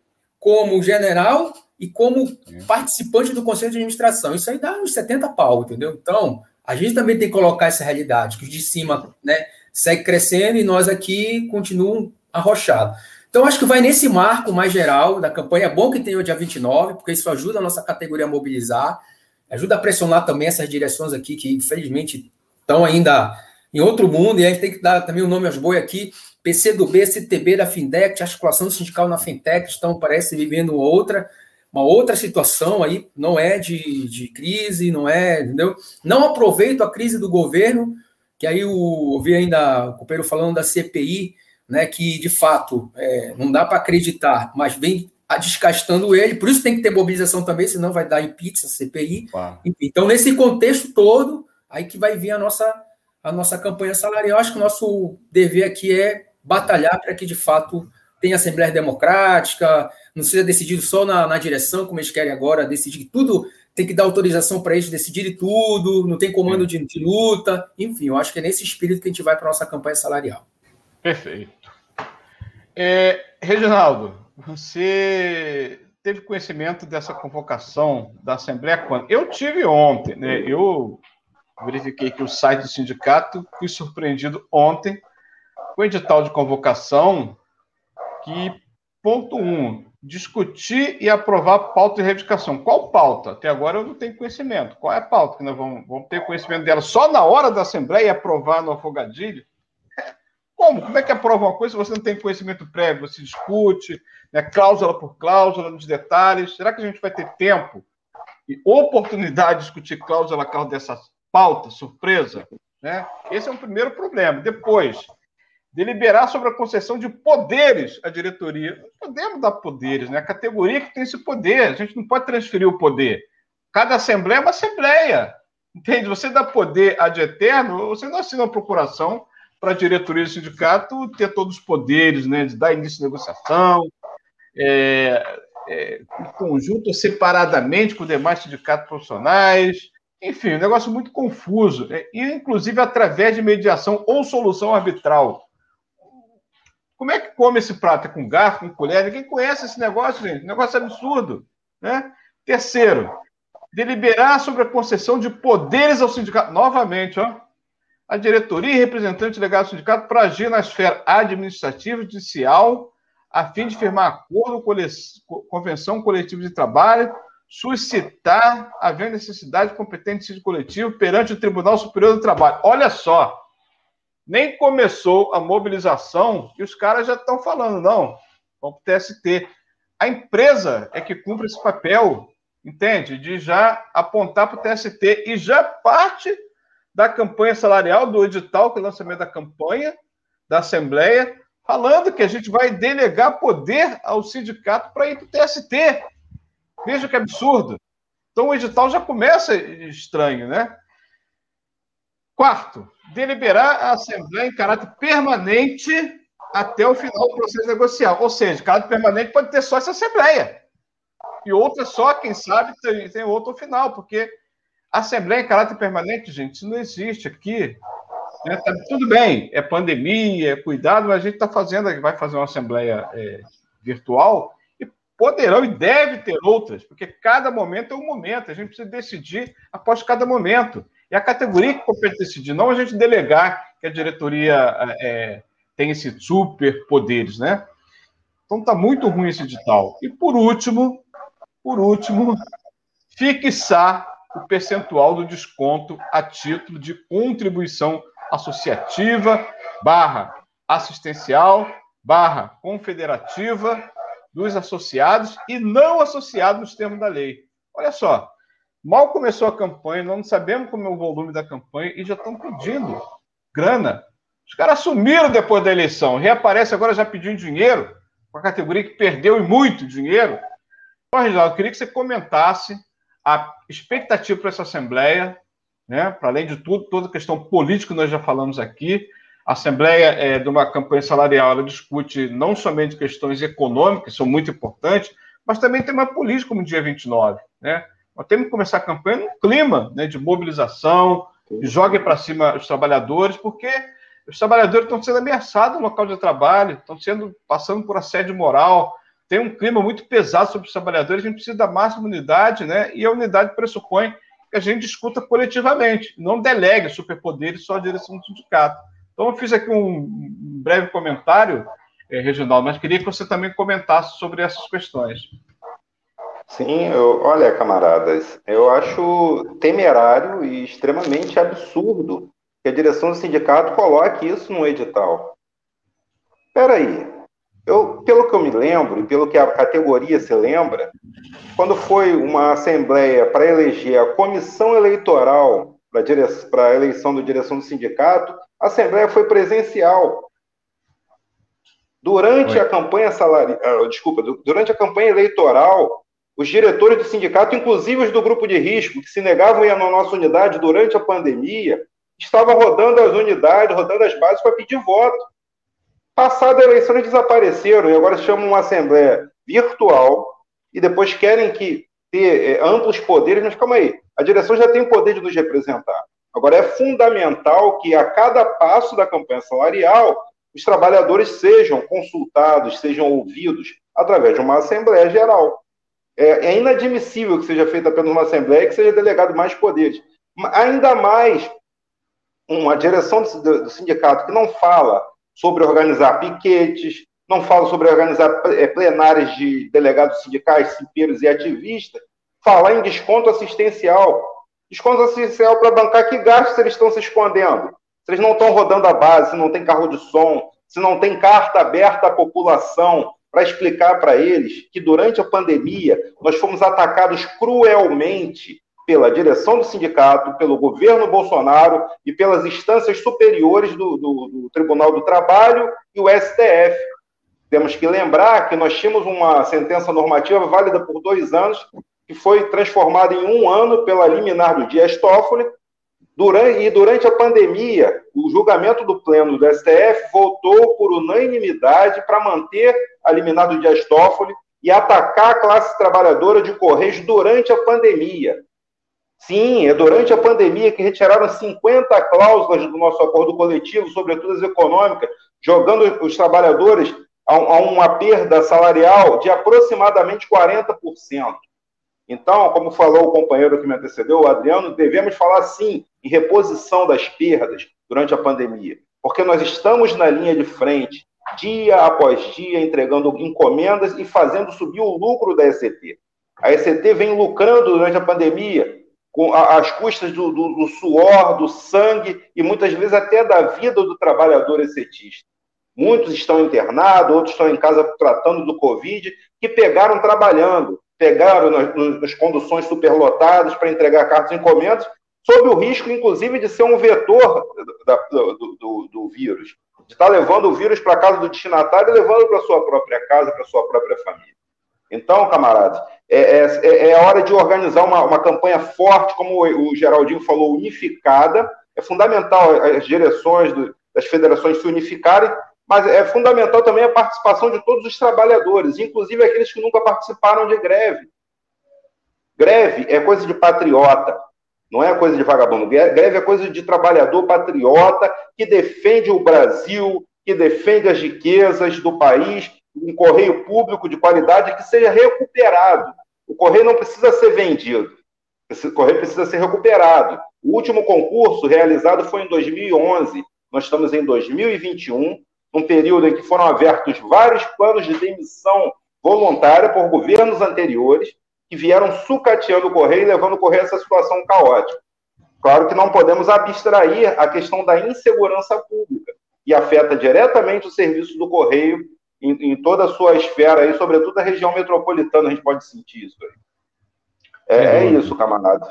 [SPEAKER 5] como general e como é. participante do conselho de administração. Isso aí dá uns 70 pau, entendeu? Então, a gente também tem que colocar essa realidade, que os de cima, né? segue crescendo e nós aqui continuamos arrochados. Então, acho que vai nesse marco mais geral da campanha. É bom que tenha o dia 29, porque isso ajuda a nossa categoria a mobilizar, ajuda a pressionar também essas direções aqui, que infelizmente estão ainda em outro mundo, e a gente tem que dar também o nome aos boi aqui, PCdoB, CTB da Fintech, articulação sindical na Fintech, estão, parece, vivendo outra, uma outra situação aí, não é de, de crise, não é, entendeu? Não aproveito a crise do governo, que aí eu vi ainda o companheiro falando da CPI, né, que de fato é, não dá para acreditar, mas vem descastando ele, por isso tem que ter mobilização também, senão vai dar em pizza, CPI. Então, nesse contexto todo, aí que vai vir a nossa, a nossa campanha salarial. Acho que o nosso dever aqui é batalhar para que, de fato, tenha Assembleia Democrática, não seja decidido só na, na direção, como eles querem agora, decidir tudo, tem que dar autorização para eles decidirem tudo, não tem comando de, de luta. Enfim, eu acho que é nesse espírito que a gente vai para a nossa campanha salarial.
[SPEAKER 2] Perfeito. É, Reginaldo, você teve conhecimento dessa convocação da Assembleia quando? Eu tive ontem, né? Eu verifiquei que o site do sindicato, fui surpreendido ontem o edital de convocação que, ponto um, discutir e aprovar pauta de reivindicação. Qual pauta? Até agora eu não tenho conhecimento. Qual é a pauta que nós vamos, vamos ter conhecimento dela só na hora da Assembleia e aprovar no afogadilho? Como? Como é que aprova uma coisa se você não tem conhecimento prévio? Você discute, né, cláusula por cláusula, nos detalhes. Será que a gente vai ter tempo e oportunidade de discutir cláusula a cláusula dessa pauta, surpresa? Né? Esse é um primeiro problema. Depois, deliberar sobre a concessão de poderes à diretoria. Não podemos dar poderes, né? A categoria que tem esse poder. A gente não pode transferir o poder. Cada assembleia é uma assembleia. Entende? Você dá poder ad eterno, você não assina uma procuração para a diretoria do sindicato ter todos os poderes, né, de dar início à negociação, é, é, em conjunto separadamente com demais sindicatos profissionais. Enfim, um negócio muito confuso, é, e inclusive através de mediação ou solução arbitral. Como é que come esse prato? É com garfo, com colher? Ninguém conhece esse negócio, gente. Negócio absurdo. Né? Terceiro, deliberar sobre a concessão de poderes ao sindicato. Novamente, ó, a diretoria e representante legado do sindicato para agir na esfera administrativa e judicial, a fim de firmar acordo, convenção coletiva de trabalho, suscitar, havendo necessidade de competência coletivo perante o Tribunal Superior do Trabalho. Olha só, nem começou a mobilização e os caras já estão falando, não, vamos para o TST. A empresa é que cumpre esse papel, entende? De já apontar para o TST e já parte da campanha salarial, do edital, que é o lançamento da campanha, da Assembleia, falando que a gente vai delegar poder ao sindicato para ir para o TST. Veja que absurdo. Então o edital já começa estranho, né? Quarto, deliberar a Assembleia em caráter permanente até o final do processo negocial. Ou seja, caráter permanente pode ter só essa Assembleia. E outra só, quem sabe, tem, tem outro final, porque Assembleia em caráter permanente, gente, isso não existe aqui. Né? Tá, tudo bem, é pandemia, é cuidado, mas a gente está fazendo, vai fazer uma Assembleia é, virtual e poderão e deve ter outras, porque cada momento é um momento, a gente precisa decidir após cada momento. E a categoria que compete decidir, não a gente delegar que a diretoria é, tem esses super poderes, né? Então está muito ruim esse edital. E por último, por último, fixar o percentual do desconto a título de contribuição associativa, barra assistencial, barra confederativa dos associados e não associados nos termos da lei. Olha só, mal começou a campanha, não sabemos como é o volume da campanha e já estão pedindo grana. Os caras sumiram depois da eleição, reaparece agora já pedindo dinheiro, com a categoria que perdeu e muito dinheiro. Então, Reginaldo, eu queria que você comentasse a expectativa para essa Assembleia, né, para além de tudo, toda a questão política que nós já falamos aqui, a Assembleia é, de uma campanha salarial ela discute não somente questões econômicas, que são muito importantes, mas também tem uma política como dia 29. Né? Nós temos que começar a campanha num clima né, de mobilização, de jogue para cima os trabalhadores, porque os trabalhadores estão sendo ameaçados no local de trabalho, estão sendo passando por assédio moral, tem um clima muito pesado sobre os trabalhadores, a gente precisa da máxima unidade, né? E a unidade pressupõe que a gente discuta coletivamente, não delegue superpoderes só à direção do sindicato. Então, eu fiz aqui um breve comentário, eh, Reginaldo, mas queria que você também comentasse sobre essas questões.
[SPEAKER 4] Sim, eu, olha, camaradas, eu acho temerário e extremamente absurdo que a direção do sindicato coloque isso no edital. Espera aí, eu, pelo pelo que eu me lembro, e pelo que a categoria se lembra, quando foi uma assembleia para eleger a comissão eleitoral para a eleição da direção do sindicato, a assembleia foi presencial. Durante Oi. a campanha salarial, ah, desculpa, durante a campanha eleitoral, os diretores do sindicato, inclusive os do grupo de risco, que se negavam a ir na nossa unidade durante a pandemia, estavam rodando as unidades, rodando as bases para pedir voto. Passada a eleição, eles desapareceram e agora chamam uma assembleia virtual e depois querem que ter é, amplos poderes, mas calma aí, a direção já tem o poder de nos representar. Agora, é fundamental que a cada passo da campanha salarial, os trabalhadores sejam consultados, sejam ouvidos através de uma Assembleia Geral. É, é inadmissível que seja feita apenas uma Assembleia e que seja delegado mais poderes. Ainda mais uma direção do, do sindicato que não fala sobre organizar piquetes, não fala sobre organizar é, plenárias de delegados sindicais, simpeiros e ativistas, falar em desconto assistencial. Desconto assistencial para bancar que gastos eles estão se escondendo? Se eles não estão rodando a base, se não tem carro de som, se não tem carta aberta à população para explicar para eles que durante a pandemia nós fomos atacados cruelmente pela direção do sindicato, pelo governo Bolsonaro e pelas instâncias superiores do, do, do Tribunal do Trabalho e o STF. Temos que lembrar que nós tínhamos uma sentença normativa válida por dois anos, que foi transformada em um ano pela liminar do Dias Toffoli, durante, e durante a pandemia, o julgamento do Pleno do STF voltou por unanimidade para manter a liminar do Dias Toffoli e atacar a classe trabalhadora de Correios durante a pandemia. Sim, é durante a pandemia que retiraram 50 cláusulas do nosso acordo coletivo, sobretudo as econômicas, jogando os trabalhadores a uma perda salarial de aproximadamente 40%. Então, como falou o companheiro que me antecedeu, o Adriano, devemos falar sim em reposição das perdas durante a pandemia, porque nós estamos na linha de frente, dia após dia, entregando encomendas e fazendo subir o lucro da ECT. A ECT vem lucrando durante a pandemia com as custas do, do, do suor, do sangue e muitas vezes até da vida do trabalhador ECTista. Muitos estão internados, outros estão em casa tratando do Covid, que pegaram trabalhando, pegaram nas, nas conduções superlotadas para entregar cartas e encomendas, sob o risco, inclusive, de ser um vetor da, do, do, do, vírus, de estar levando o vírus para a casa do destinatário e levando para sua própria casa, para sua própria família. Então, camaradas, é, é, é hora de organizar uma, uma campanha forte, como o Geraldinho falou, unificada. É fundamental as direções do, das federações se unificarem mas é fundamental também a participação de todos os trabalhadores, inclusive aqueles que nunca participaram de greve. Greve é coisa de patriota, não é coisa de vagabundo. Greve é coisa de trabalhador patriota que defende o Brasil, que defende as riquezas do país, um correio público de qualidade que seja recuperado. O correio não precisa ser vendido, o correio precisa ser recuperado. O último concurso realizado foi em 2011, nós estamos em 2021 um período em que foram abertos vários planos de demissão voluntária por governos anteriores, que vieram sucateando o Correio e levando o Correio a essa situação caótica. Claro que não podemos abstrair a questão da insegurança pública, que afeta diretamente o serviço do Correio em, em toda a sua esfera, aí, sobretudo na região metropolitana, a gente pode sentir isso. Aí. É, é isso, camarada.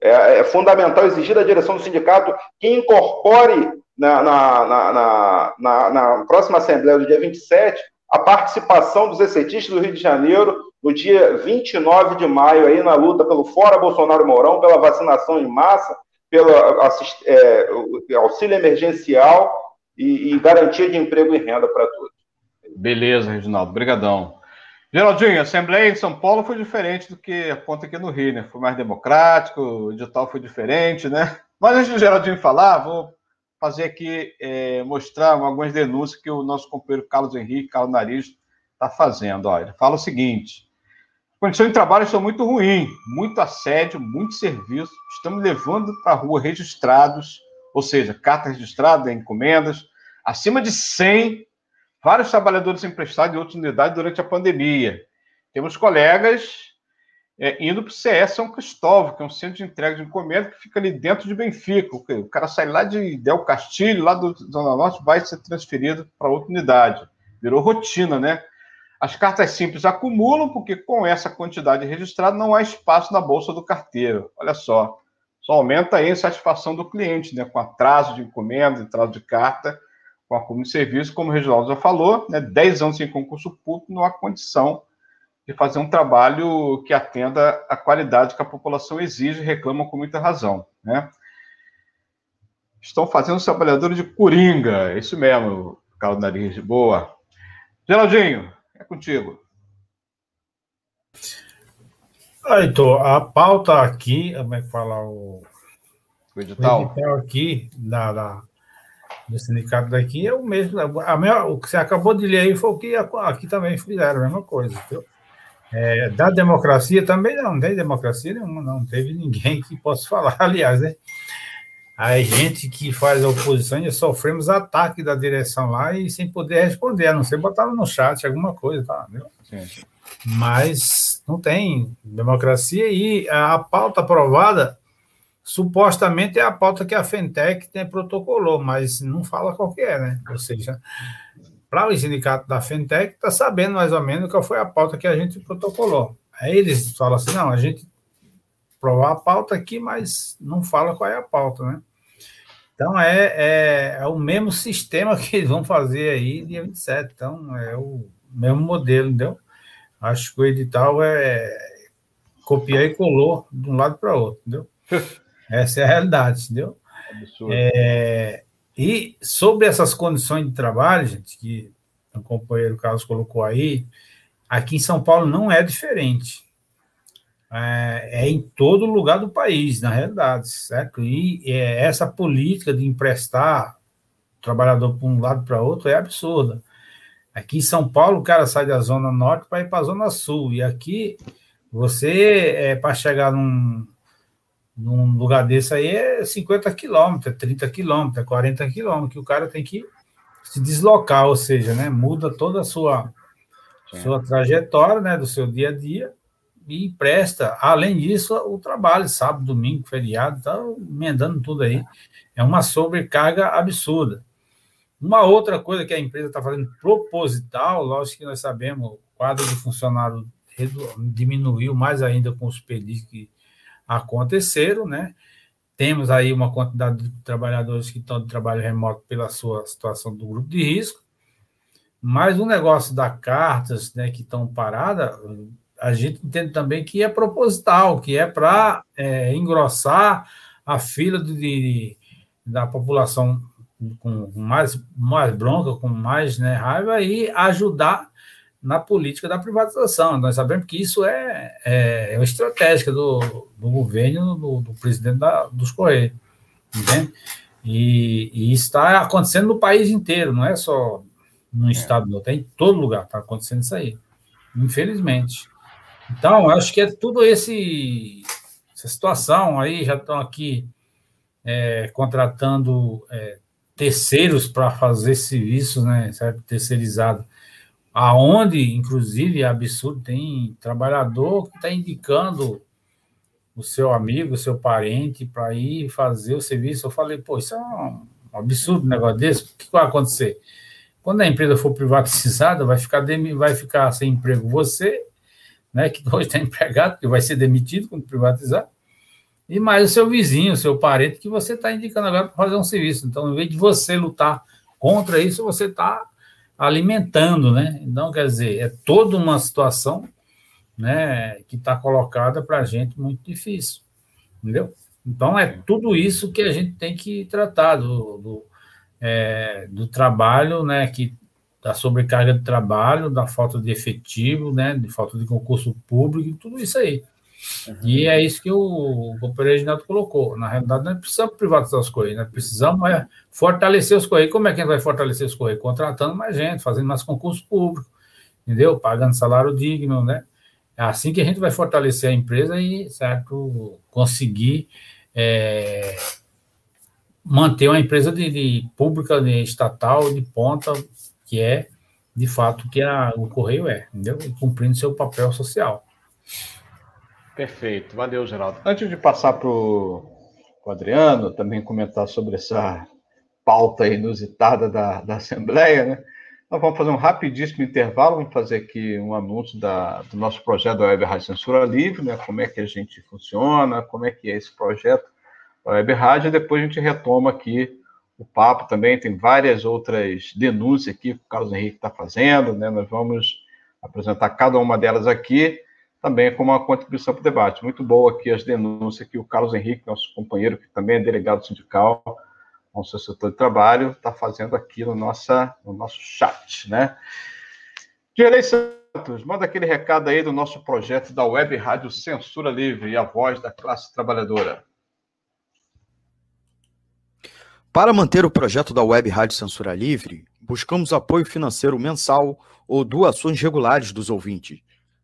[SPEAKER 4] É, é fundamental exigir da direção do sindicato que incorpore na, na, na, na, próxima Assembleia do dia 27, a participação dos excetistas do Rio de Janeiro no dia 29 de maio, aí na luta pelo Fora Bolsonaro Mourão, pela vacinação em massa, pelo é, auxílio emergencial e, e, garantia de emprego e renda para todos.
[SPEAKER 2] Beleza, Reginaldo, brigadão. Geraldinho, a Assembleia em São Paulo foi diferente do que a ponta aqui no Rio, né? Foi mais democrático, o edital foi diferente, né? Mas antes do Geraldinho falar, vou fazer aqui, é, mostrar algumas denúncias que o nosso companheiro Carlos Henrique, Carlos Nariz, está fazendo. Olha, ele fala o seguinte: condições de trabalho estão muito ruins, muito assédio, muito serviço. Estamos levando para a rua registrados, ou seja, cartas registradas, encomendas, acima de 100, vários trabalhadores emprestados em outras unidades durante a pandemia. Temos colegas é, indo para o CS São Cristóvão, que é um centro de entrega de encomenda que fica ali dentro de Benfica. O cara sai lá de Del Castilho, lá do Zona Norte, vai ser transferido para outra unidade. Virou rotina, né? As cartas simples acumulam, porque com essa quantidade registrada não há espaço na bolsa do carteiro. Olha só, só aumenta a insatisfação do cliente, né? Com atraso de encomenda, atraso de carta, com acúmulo de serviço, como o Reginaldo já falou, né? 10 anos sem concurso público, não há condição de fazer um trabalho que atenda à qualidade que a população exige e reclama com muita razão, né? Estão fazendo os trabalhadores de coringa, é isso mesmo, Carlos Nariz, boa. Geraldinho, é contigo.
[SPEAKER 3] Heitor, a pauta aqui, como é que fala o,
[SPEAKER 2] o edital?
[SPEAKER 3] O edital aqui da, da, do sindicato daqui é o mesmo. A minha, o que você acabou de ler aí foi o que aqui também fizeram, a mesma coisa. Viu? É, da democracia também não, não tem democracia nenhuma, não teve ninguém que possa falar, aliás, né? A gente que faz a oposição já sofremos ataque da direção lá e sem poder responder, a não ser botar no chat alguma coisa, tá? Mas não tem democracia e a pauta aprovada supostamente é a pauta que a Fentec tem protocolou, mas não fala qual que é, né? Ou seja, para o sindicato da Fintech, está sabendo mais ou menos qual foi a pauta que a gente protocolou. Aí eles falam assim: não, a gente provar a pauta aqui, mas não fala qual é a pauta, né? Então é, é, é o mesmo sistema que eles vão fazer aí dia 27. Então é o mesmo modelo, entendeu? Acho que o edital é copiar e colou de um lado para outro, entendeu? Essa é a realidade, entendeu? Absurdo. É, e sobre essas condições de trabalho, gente, que o companheiro Carlos colocou aí, aqui em São Paulo não é diferente. É, é em todo lugar do país, na realidade, certo? E é, essa política de emprestar o trabalhador para um lado para outro é absurda. Aqui em São Paulo, o cara sai da Zona Norte para ir para a Zona Sul. E aqui, você, é, para chegar num, num lugar desse aí é 50 quilômetros, 30 quilômetros, 40 quilômetros, que o cara tem que se deslocar, ou seja, né, muda toda a sua, sua trajetória, né, do seu dia a dia, e presta, além disso, o trabalho, sábado, domingo, feriado, tá emendando tudo aí. É uma sobrecarga absurda. Uma outra coisa que a empresa está fazendo proposital, lógico que nós sabemos, o quadro de funcionário diminuiu mais ainda com os pedidos que aconteceram, né? Temos aí uma quantidade de trabalhadores que estão de trabalho remoto pela sua situação do grupo de risco, mas o negócio da cartas, né, que estão paradas, a gente entende também que é proposital, que é para é, engrossar a fila de, de, da população com mais, mais bronca, com mais né, raiva e ajudar na política da privatização. Nós sabemos que isso é, é, é uma estratégia do, do governo, do, do presidente da, dos Correios, entende? E, e, está acontecendo no país inteiro, não é só no é. estado, não, tem em todo lugar está acontecendo isso aí, infelizmente. Então, acho que é tudo esse essa situação aí, já estão aqui é, contratando é, terceiros para fazer serviços, né, certo? Terceirizado aonde, inclusive, é absurdo, tem trabalhador que está indicando o seu amigo, o seu parente, para ir fazer o serviço. Eu falei, pô, isso é um absurdo um negócio desse, o que vai acontecer? Quando a empresa for privatizada, vai ficar, vai ficar sem emprego você, né, que hoje está empregado, que vai ser demitido quando privatizar, e mais o seu vizinho, o seu parente, que você está indicando agora para fazer um serviço. Então, em vez de você lutar contra isso, você está alimentando, né? Então, quer dizer, é toda uma situação né, que está colocada para a gente muito difícil, entendeu? Então, é tudo isso que a gente tem que tratar do, do, é, do trabalho, né, que, da sobrecarga de trabalho, da falta de efetivo, né, de falta de concurso público, tudo isso aí. Uhum. E é isso que o, companheiro Reginaldo colocou. Na realidade, nós precisamos privatizar os Correios, nós precisamos é, fortalecer os Correios. Como é que a gente vai fortalecer os Correios? Contratando mais gente, fazendo mais concurso público, entendeu? Pagando salário digno, né? É assim que a gente vai fortalecer a empresa e, certo, conseguir é, manter uma empresa de, de pública, de estatal, de ponta, que é, de fato, que a, o Correio é, entendeu? E cumprindo seu papel social.
[SPEAKER 2] Perfeito, valeu, Geraldo. Antes de passar para o Adriano também comentar sobre essa pauta inusitada da, da Assembleia, né? Nós vamos fazer um rapidíssimo intervalo, vamos fazer aqui um anúncio da, do nosso projeto da Web Rádio Censura Livre, né? como é que a gente funciona, como é que é esse projeto da Web Rádio, e depois a gente retoma aqui o papo também, tem várias outras denúncias aqui que o Carlos Henrique está fazendo, né? nós vamos apresentar cada uma delas aqui, também como uma contribuição para o debate. Muito boa aqui as denúncias que o Carlos Henrique, nosso companheiro, que também é delegado sindical, ao seu setor de trabalho, está fazendo aqui no, nossa, no nosso chat, né? Direi Santos, manda aquele recado aí do nosso projeto da Web Rádio Censura Livre e a voz da classe trabalhadora.
[SPEAKER 6] Para manter o projeto da Web Rádio Censura Livre, buscamos apoio financeiro mensal ou doações regulares dos ouvintes,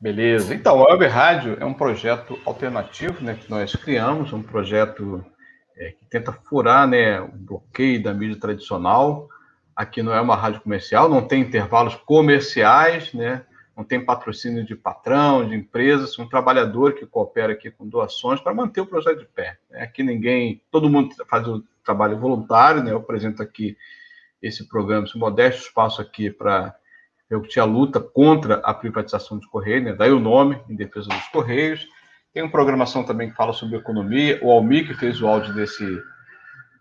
[SPEAKER 2] Beleza. Então, a Web Rádio é um projeto alternativo né, que nós criamos, um projeto é, que tenta furar né, o bloqueio da mídia tradicional. Aqui não é uma rádio comercial, não tem intervalos comerciais, né, não tem patrocínio de patrão, de empresas, um trabalhador que coopera aqui com doações para manter o projeto de pé. Né. Aqui ninguém, todo mundo faz o trabalho voluntário, né, eu apresento aqui esse programa, esse modesto espaço aqui para eu tinha luta contra a privatização dos Correios, né? daí o nome, em defesa dos Correios. Tem uma programação também que fala sobre economia. O Almir, que fez o áudio desse,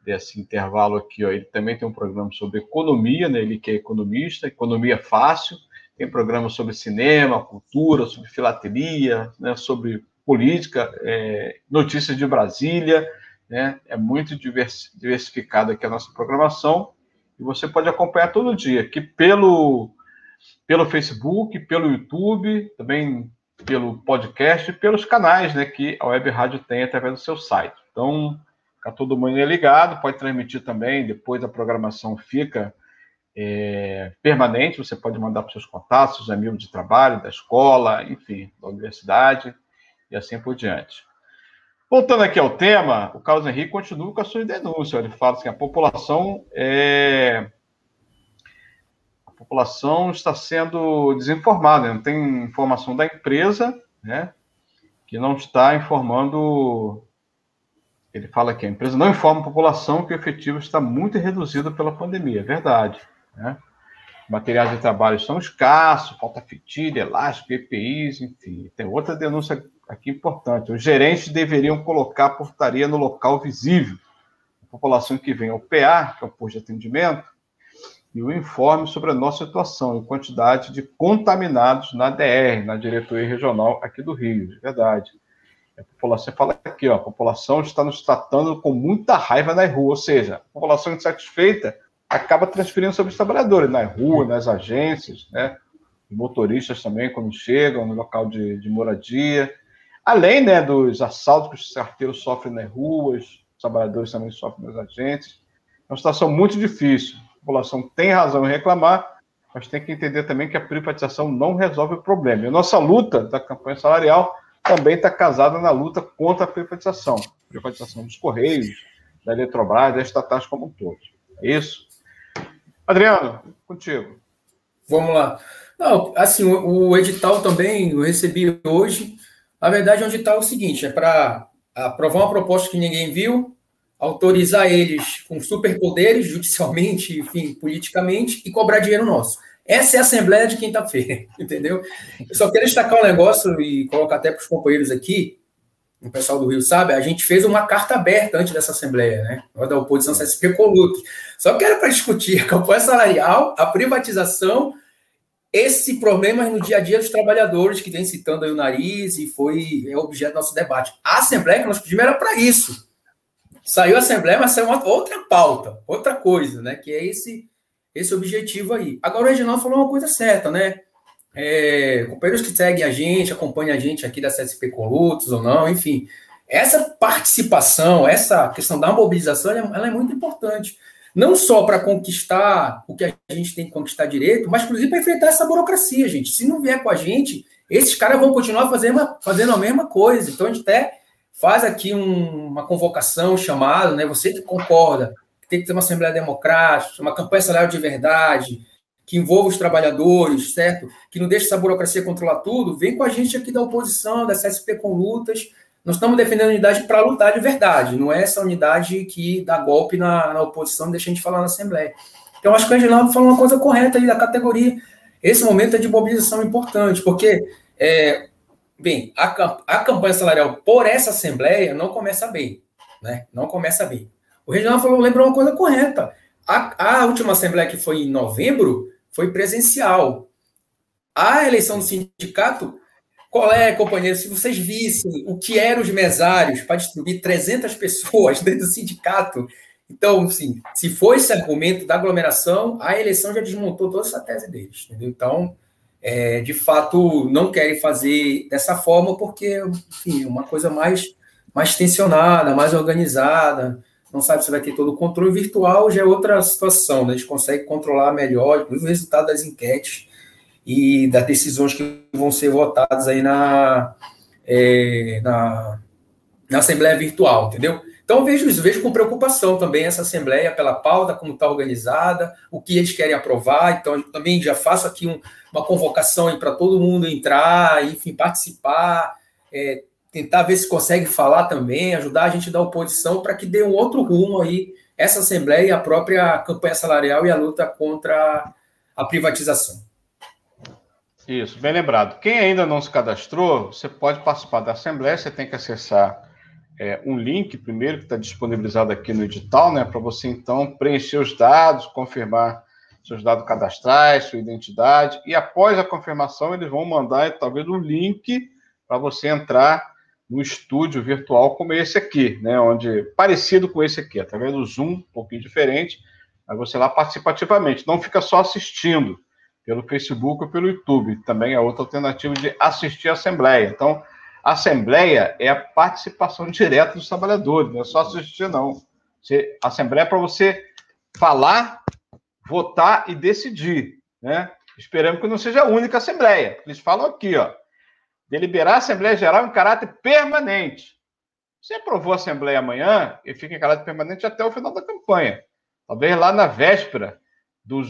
[SPEAKER 2] desse intervalo aqui, ó, ele também tem um programa sobre economia, né? ele que é economista, economia fácil. Tem programa sobre cinema, cultura, sobre filatelia, né? sobre política, é, notícias de Brasília. Né? É muito diversificada aqui a nossa programação. E você pode acompanhar todo dia, que pelo pelo Facebook, pelo YouTube, também pelo podcast, pelos canais né, que a Web Rádio tem através do seu site. Então, fica todo mundo ligado, pode transmitir também, depois a programação fica é, permanente, você pode mandar para seus contatos, seus amigos de trabalho, da escola, enfim, da universidade, e assim por diante. Voltando aqui ao tema, o Carlos Henrique continua com a sua denúncia. Ele fala assim, a população é, população está sendo desinformada, não tem informação da empresa, né, que não está informando. Ele fala que a empresa não informa a população que o efetivo está muito reduzido pela pandemia, é verdade. Né? Materiais de trabalho são escassos, falta fitilha, elástico, EPIs, enfim. Tem outra denúncia aqui importante. Os gerentes deveriam colocar portaria no local visível. A população que vem ao PA, que é o posto de atendimento, e o informe sobre a nossa situação e quantidade de contaminados na DR, na diretoria regional aqui do Rio, de verdade. A população fala aqui, ó, a população está nos tratando com muita raiva na rua, ou seja, a população insatisfeita acaba transferindo sobre os trabalhadores, na rua, nas agências, né? Motoristas também, quando chegam no local de, de moradia. Além né, dos assaltos que os carteiros sofrem nas ruas, os trabalhadores também sofrem nas agências. É uma situação muito difícil população tem razão em reclamar, mas tem que entender também que a privatização não resolve o problema. E a nossa luta da campanha salarial também está casada na luta contra a privatização. Privatização dos Correios, da Eletrobras, das estatais como um todo. É isso? Adriano, contigo.
[SPEAKER 5] Vamos lá. Não, assim, o, edital também eu recebi hoje. Na verdade, o edital é o seguinte: é para aprovar uma proposta que ninguém viu, autorizar eles com superpoderes, judicialmente, enfim, politicamente, e cobrar dinheiro nosso. Essa é a Assembleia de quinta-feira, entendeu? Eu só quero destacar um negócio e colocar até para os companheiros aqui. o pessoal do Rio sabe, a gente fez uma carta aberta antes dessa Assembleia, né? Da oposição CSP Coluto. Só que era para discutir a campanha salarial, a privatização, esse problema no dia a dia dos trabalhadores, que vem citando aí o nariz e foi é objeto do nosso debate. A Assembleia que nós pedimos era para isso. Saiu a Assembleia, mas saiu outra pauta, outra coisa, né? Que é esse, esse objetivo aí. Agora o Reginaldo falou uma coisa certa, né? é, companheiros que seguem a gente, acompanham a gente aqui da CSP Colutos ou não, enfim. Essa participação, essa questão da mobilização, ela, ela é muito importante. Não só para conquistar o que a gente tem que conquistar direito, mas inclusive para enfrentar essa burocracia, gente. Se não vier com a gente, esses caras vão continuar fazendo, fazendo a mesma coisa. Então a gente até faz aqui um, uma convocação, um chamado, né? Você que concorda que tem que ter uma Assembleia Democrática, uma campanha salarial de verdade, que envolva os trabalhadores, certo? Que não deixe essa burocracia controlar tudo, vem com a gente aqui da oposição, da CSP com lutas. Nós estamos defendendo a unidade para lutar de verdade, não é essa unidade que dá golpe na, na oposição, deixa a gente falar na Assembleia. Então, acho que o Angelino falou uma coisa correta aí da categoria. Esse momento é de mobilização importante, porque, é, bem, a, a campanha salarial por essa Assembleia não começa bem, né? Não começa bem. O Reginaldo falou, lembrou uma coisa correta. A, a última Assembleia que foi em novembro, foi presencial. A eleição do sindicato, qual é, companheiro, se vocês vissem o que eram os mesários para distribuir 300 pessoas dentro do sindicato, então, assim, se for esse argumento da aglomeração, a eleição já desmontou toda essa tese deles, entendeu? Então, é, de fato, não querem fazer dessa forma porque, enfim, é uma coisa mais, mais tensionada, mais organizada, não sabe se vai ter todo o controle virtual, já é outra situação, né? a gente consegue controlar melhor o resultado das enquetes e das decisões que vão ser votadas aí na, é, na, na Assembleia Virtual, entendeu? Então, vejo isso, vejo com preocupação também essa Assembleia pela pauta, como está organizada, o que eles querem aprovar. Então, também já faço aqui um, uma convocação para todo mundo entrar, enfim, participar, é, tentar ver se consegue falar também, ajudar a gente da oposição para que dê um outro rumo aí essa Assembleia e a própria campanha salarial e a luta contra a privatização.
[SPEAKER 2] Isso, bem lembrado. Quem ainda não se cadastrou, você pode participar da Assembleia, você tem que acessar é, um link primeiro que está disponibilizado aqui no edital, né, para você então preencher os dados, confirmar seus dados cadastrais, sua identidade, e após a confirmação eles vão mandar talvez um link para você entrar no estúdio virtual como esse aqui, né? Onde parecido com esse aqui, através do Zoom, um pouquinho diferente, mas você lá participativamente, não fica só assistindo pelo Facebook ou pelo YouTube, também é outra alternativa de assistir a Assembleia. Então, a Assembleia é a participação direta dos trabalhadores, não é só assistir, não. Você, Assembleia é para você falar, votar e decidir, né? Esperamos que não seja a única Assembleia. Eles falam aqui, ó deliberar a Assembleia Geral em caráter permanente. Você aprovou a Assembleia amanhã e fica em caráter permanente até o final da campanha. Talvez lá na véspera do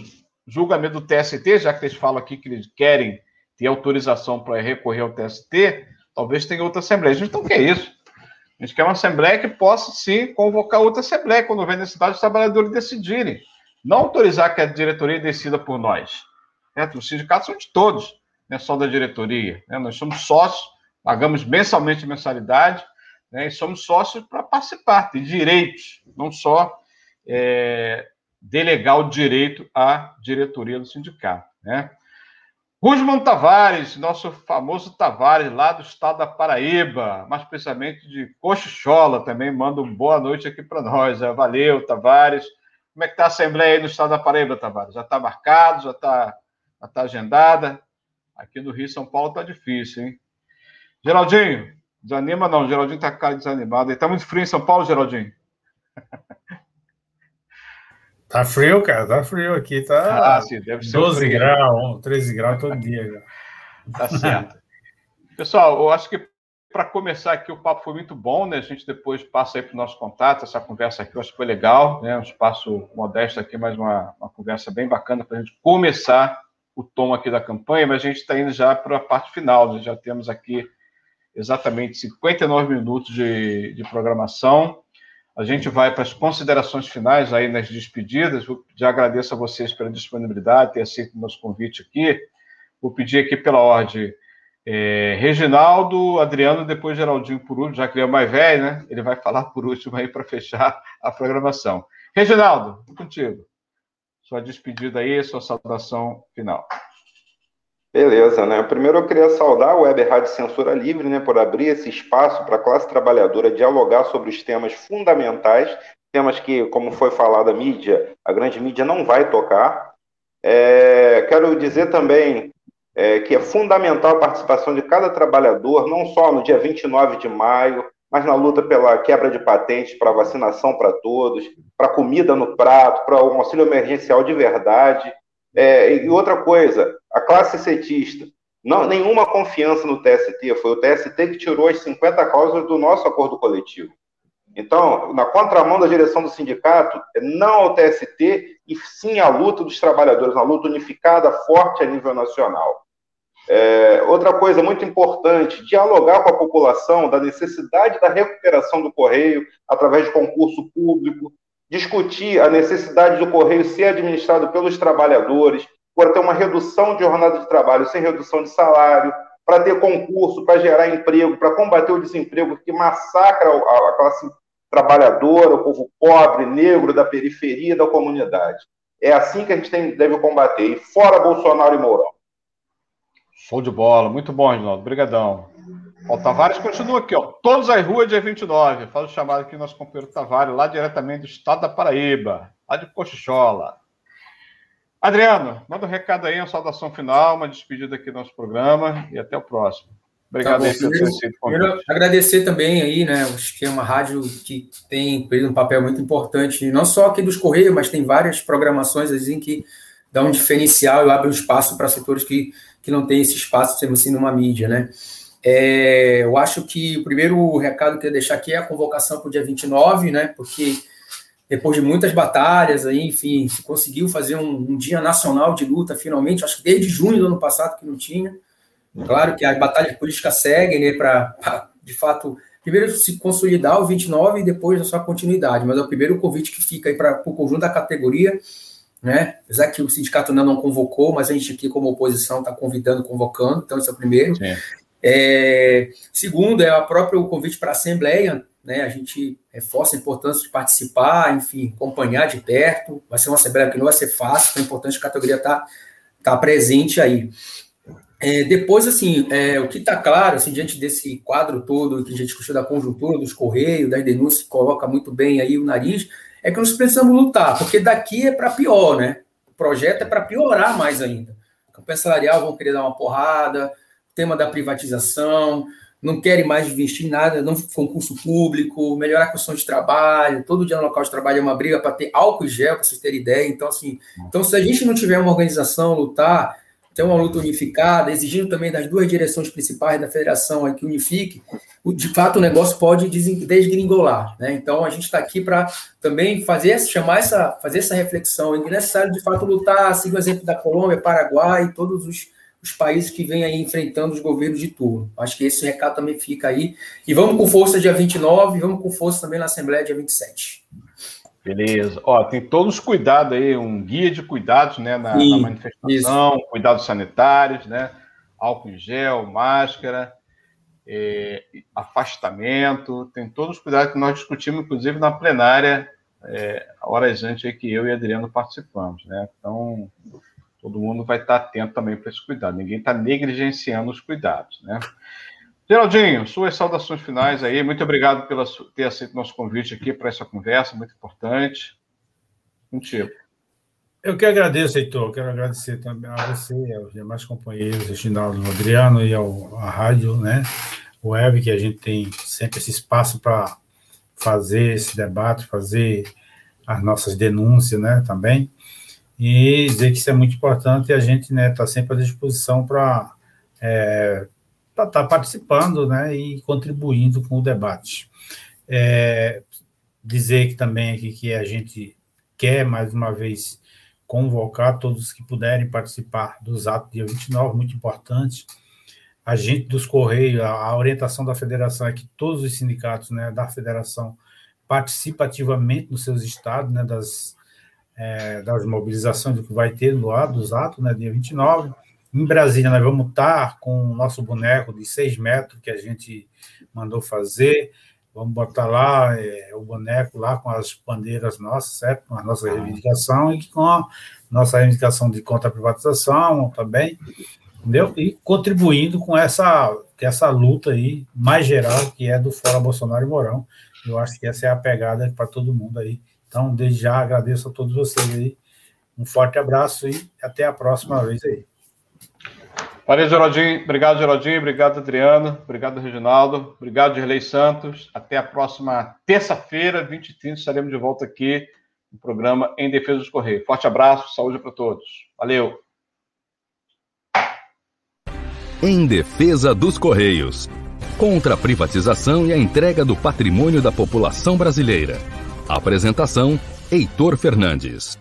[SPEAKER 2] julgamento do TST, já que eles falam aqui que eles querem ter autorização para recorrer ao TST, talvez tenha outra Assembleia. A gente não quer isso. A gente quer uma Assembleia que possa, sim, convocar outra Assembleia quando houver necessidade dos trabalhadores decidirem. Não autorizar que a diretoria decida por nós. Certo? Os sindicatos são de todos não é só da diretoria. Né? Nós somos sócios, pagamos mensalmente mensalidade, né? e somos sócios para participar, tem direitos, não só é, delegar o direito à diretoria do sindicato. Né? Rusman Tavares, nosso famoso Tavares, lá do estado da Paraíba, mais precisamente de Cochichola, também manda uma boa noite aqui para nós. É, valeu, Tavares. Como é que está a Assembleia aí no estado da Paraíba, Tavares? Já está marcado, já está tá agendada? Aqui no Rio São Paulo tá difícil, hein? Geraldinho, desanima não, Geraldinho tá cara desanimado. Ele tá muito frio em São Paulo, Geraldinho?
[SPEAKER 3] Tá frio, cara, tá frio aqui, tá ah, sim, deve ser 12 graus, 13 graus todo dia. Já.
[SPEAKER 2] Tá certo. Pessoal, eu acho que para começar aqui, o papo foi muito bom, né? A gente depois passa aí para o nosso contato, essa conversa aqui eu acho que foi legal, né? Um espaço modesto aqui, mas uma, uma conversa bem bacana para a gente começar o tom aqui da campanha, mas a gente está indo já para a parte final. Nós já temos aqui exatamente 59 minutos de, de programação. A gente vai para as considerações finais aí nas despedidas. Já agradeço a vocês pela disponibilidade, ter aceito o nosso convite aqui. Vou pedir aqui pela ordem É, Reginaldo, Adriano, depois Geraldinho por último, já que ele é o mais velho, né? Ele vai falar por último aí para fechar a programação. Reginaldo, contigo. Sua despedida aí, sua saudação final.
[SPEAKER 4] Beleza, né? Primeiro eu queria saudar o Web Rádio Censura Livre, né, por abrir esse espaço para a classe trabalhadora dialogar sobre os temas fundamentais, temas que, como foi falado, a mídia, a grande mídia não vai tocar. É, quero dizer também é, que é fundamental a participação de cada trabalhador, não só no dia 29 de maio, mas na luta pela quebra de patentes, para vacinação para todos, para comida no prato, para um auxílio emergencial de verdade. É, e outra coisa, a classe cetista, não, nenhuma confiança no TST, foi o TST que tirou as 50 cláusulas do nosso acordo coletivo. Então, na contramão da direção do sindicato, é não ao TST e sim à luta dos trabalhadores, uma luta unificada, forte a nível nacional. É, outra coisa muito importante, dialogar com a população da necessidade da recuperação do correio através de concurso público, discutir a necessidade do correio ser administrado pelos trabalhadores, para ter uma redução de jornada de trabalho sem redução de salário, para ter concurso, para gerar emprego, para combater o desemprego que massacra a classe trabalhadora, o povo pobre, negro, da periferia, da comunidade. É assim que a gente tem, deve combater. E fora Bolsonaro e Mourão.
[SPEAKER 2] Show de bola, muito bom, Reginaldo. Obrigadão. o Tavares continua aqui, ó. Todos as ruas, dia 29. Faz o chamado aqui, nosso companheiro Tavares, lá diretamente do estado da Paraíba, lá de Cochichola. Adriano, manda um recado aí, uma saudação final, uma despedida aqui do nosso programa e até o próximo. Obrigado tá aí
[SPEAKER 5] pelo convite. Agradecer também aí, né? Acho que é uma rádio que tem um papel muito importante, não só aqui dos Correios, mas tem várias programações assim que dá um diferencial e abre um espaço para setores que que não tem esse espaço, sendo assim, numa mídia, né? É, eu acho que o primeiro recado que eu ia deixar aqui é a convocação para o dia 29, né? Porque depois de muitas batalhas, aí, enfim, se conseguiu fazer um, um, dia nacional de luta, finalmente, acho que desde junho do ano passado que não tinha. Claro que as batalhas políticas seguem, né, para, de fato, primeiro se consolidar o 29 e depois a sua continuidade, mas é o primeiro convite que fica aí para o conjunto da categoria, né? Apesar que o sindicato ainda não convocou, mas a gente aqui, como oposição, está convidando, convocando, então esse é o primeiro. É, segundo, é o próprio convite para a Assembleia, né? A gente reforça a importância de participar, enfim, acompanhar de perto. Vai ser uma Assembleia que não vai ser fácil, então é importante a categoria estar tá, tá presente aí. É, depois, assim, é, o que está claro, assim, diante desse quadro todo que a gente discutiu da conjuntura, dos Correios, das denúncias, coloca muito bem aí o nariz, é que nós precisamos lutar, porque daqui é para pior, né? O projeto é para piorar mais ainda. A campanha salarial vão querer dar uma porrada, tema da privatização, não querem mais investir em nada, não concurso público, melhorar a questão de trabalho, todo dia no local de trabalho é uma briga para ter álcool e gel, para vocês terem ideia. Então, assim, então, se a gente não tiver uma organização, lutar, ter uma luta unificada, exigindo também das duas direções principais da federação aí que unifique, de fato o negócio pode desgringolar, né? Então a gente está aqui para também fazer chamar essa fazer essa reflexão. É necessário de fato lutar, seguir o exemplo da Colômbia, Paraguai todos os, os países que vêm aí enfrentando os governos de turno. Acho que esse recado também fica aí. E vamos com força dia 29, vamos com força também na Assembleia dia 27.
[SPEAKER 2] Beleza. Ó, tem todos os cuidados aí, um guia de cuidados, né, na, Sim, na manifestação, isso. cuidados sanitários, né, álcool em gel, máscara, é, afastamento, tem todos os cuidados que nós discutimos, inclusive na plenária, é, horas antes que eu e Adriano participamos, né? Então, todo mundo vai estar atento também para esse cuidado. Ninguém está negligenciando os cuidados, né? Geraldinho, suas saudações finais aí. Muito obrigado por ter aceito nosso convite aqui para essa conversa, muito importante. Contigo.
[SPEAKER 3] Eu que agradeço, Heitor. Quero agradecer também a você, aos demais companheiros, Reginaldo Adriano e ao, à rádio, né? Web, que a gente tem sempre esse espaço para fazer esse debate, fazer as nossas denúncias, né? Também. E dizer que isso é muito importante e a gente está né, tá sempre à disposição para é, estar tá participando né, e contribuindo com o debate. É, dizer que também aqui que a gente quer, mais uma vez, convocar todos que puderem participar dos atos dia 29, muito importante. A gente dos Correios, a, orientação da federação é que todos os sindicatos né, da federação participem ativamente nos seus estados, né, das, é, das mobilizações do que vai ter no lado dos atos, né, dia 29 Em Brasília, nós vamos estar com o nosso boneco de 6 metros que a gente mandou fazer. Vamos botar lá é, o boneco lá com as bandeiras nossas, certo? Com a nossa reivindicação e com a nossa reivindicação de contra privatização também, entendeu? E contribuindo com essa, com essa luta aí mais geral que é do Fora Bolsonaro e Mourão. Eu acho que essa é a pegada para todo mundo aí. Então, desde já agradeço a todos vocês aí. Um forte abraço e até a próxima vez aí.
[SPEAKER 2] Valeu, Geraldinho. Obrigado, Geraldinho. Obrigado, Adriano. Obrigado, Reginaldo. Obrigado, Gerlei Santos. Até a próxima terça-feira, 20 h 30 estaremos de volta aqui no programa Em Defesa dos Correios. Forte abraço, saúde para todos. Valeu.
[SPEAKER 1] Em Defesa dos Correios. Contra a privatização e a entrega do patrimônio da população brasileira. Apresentação: Heitor Fernandes.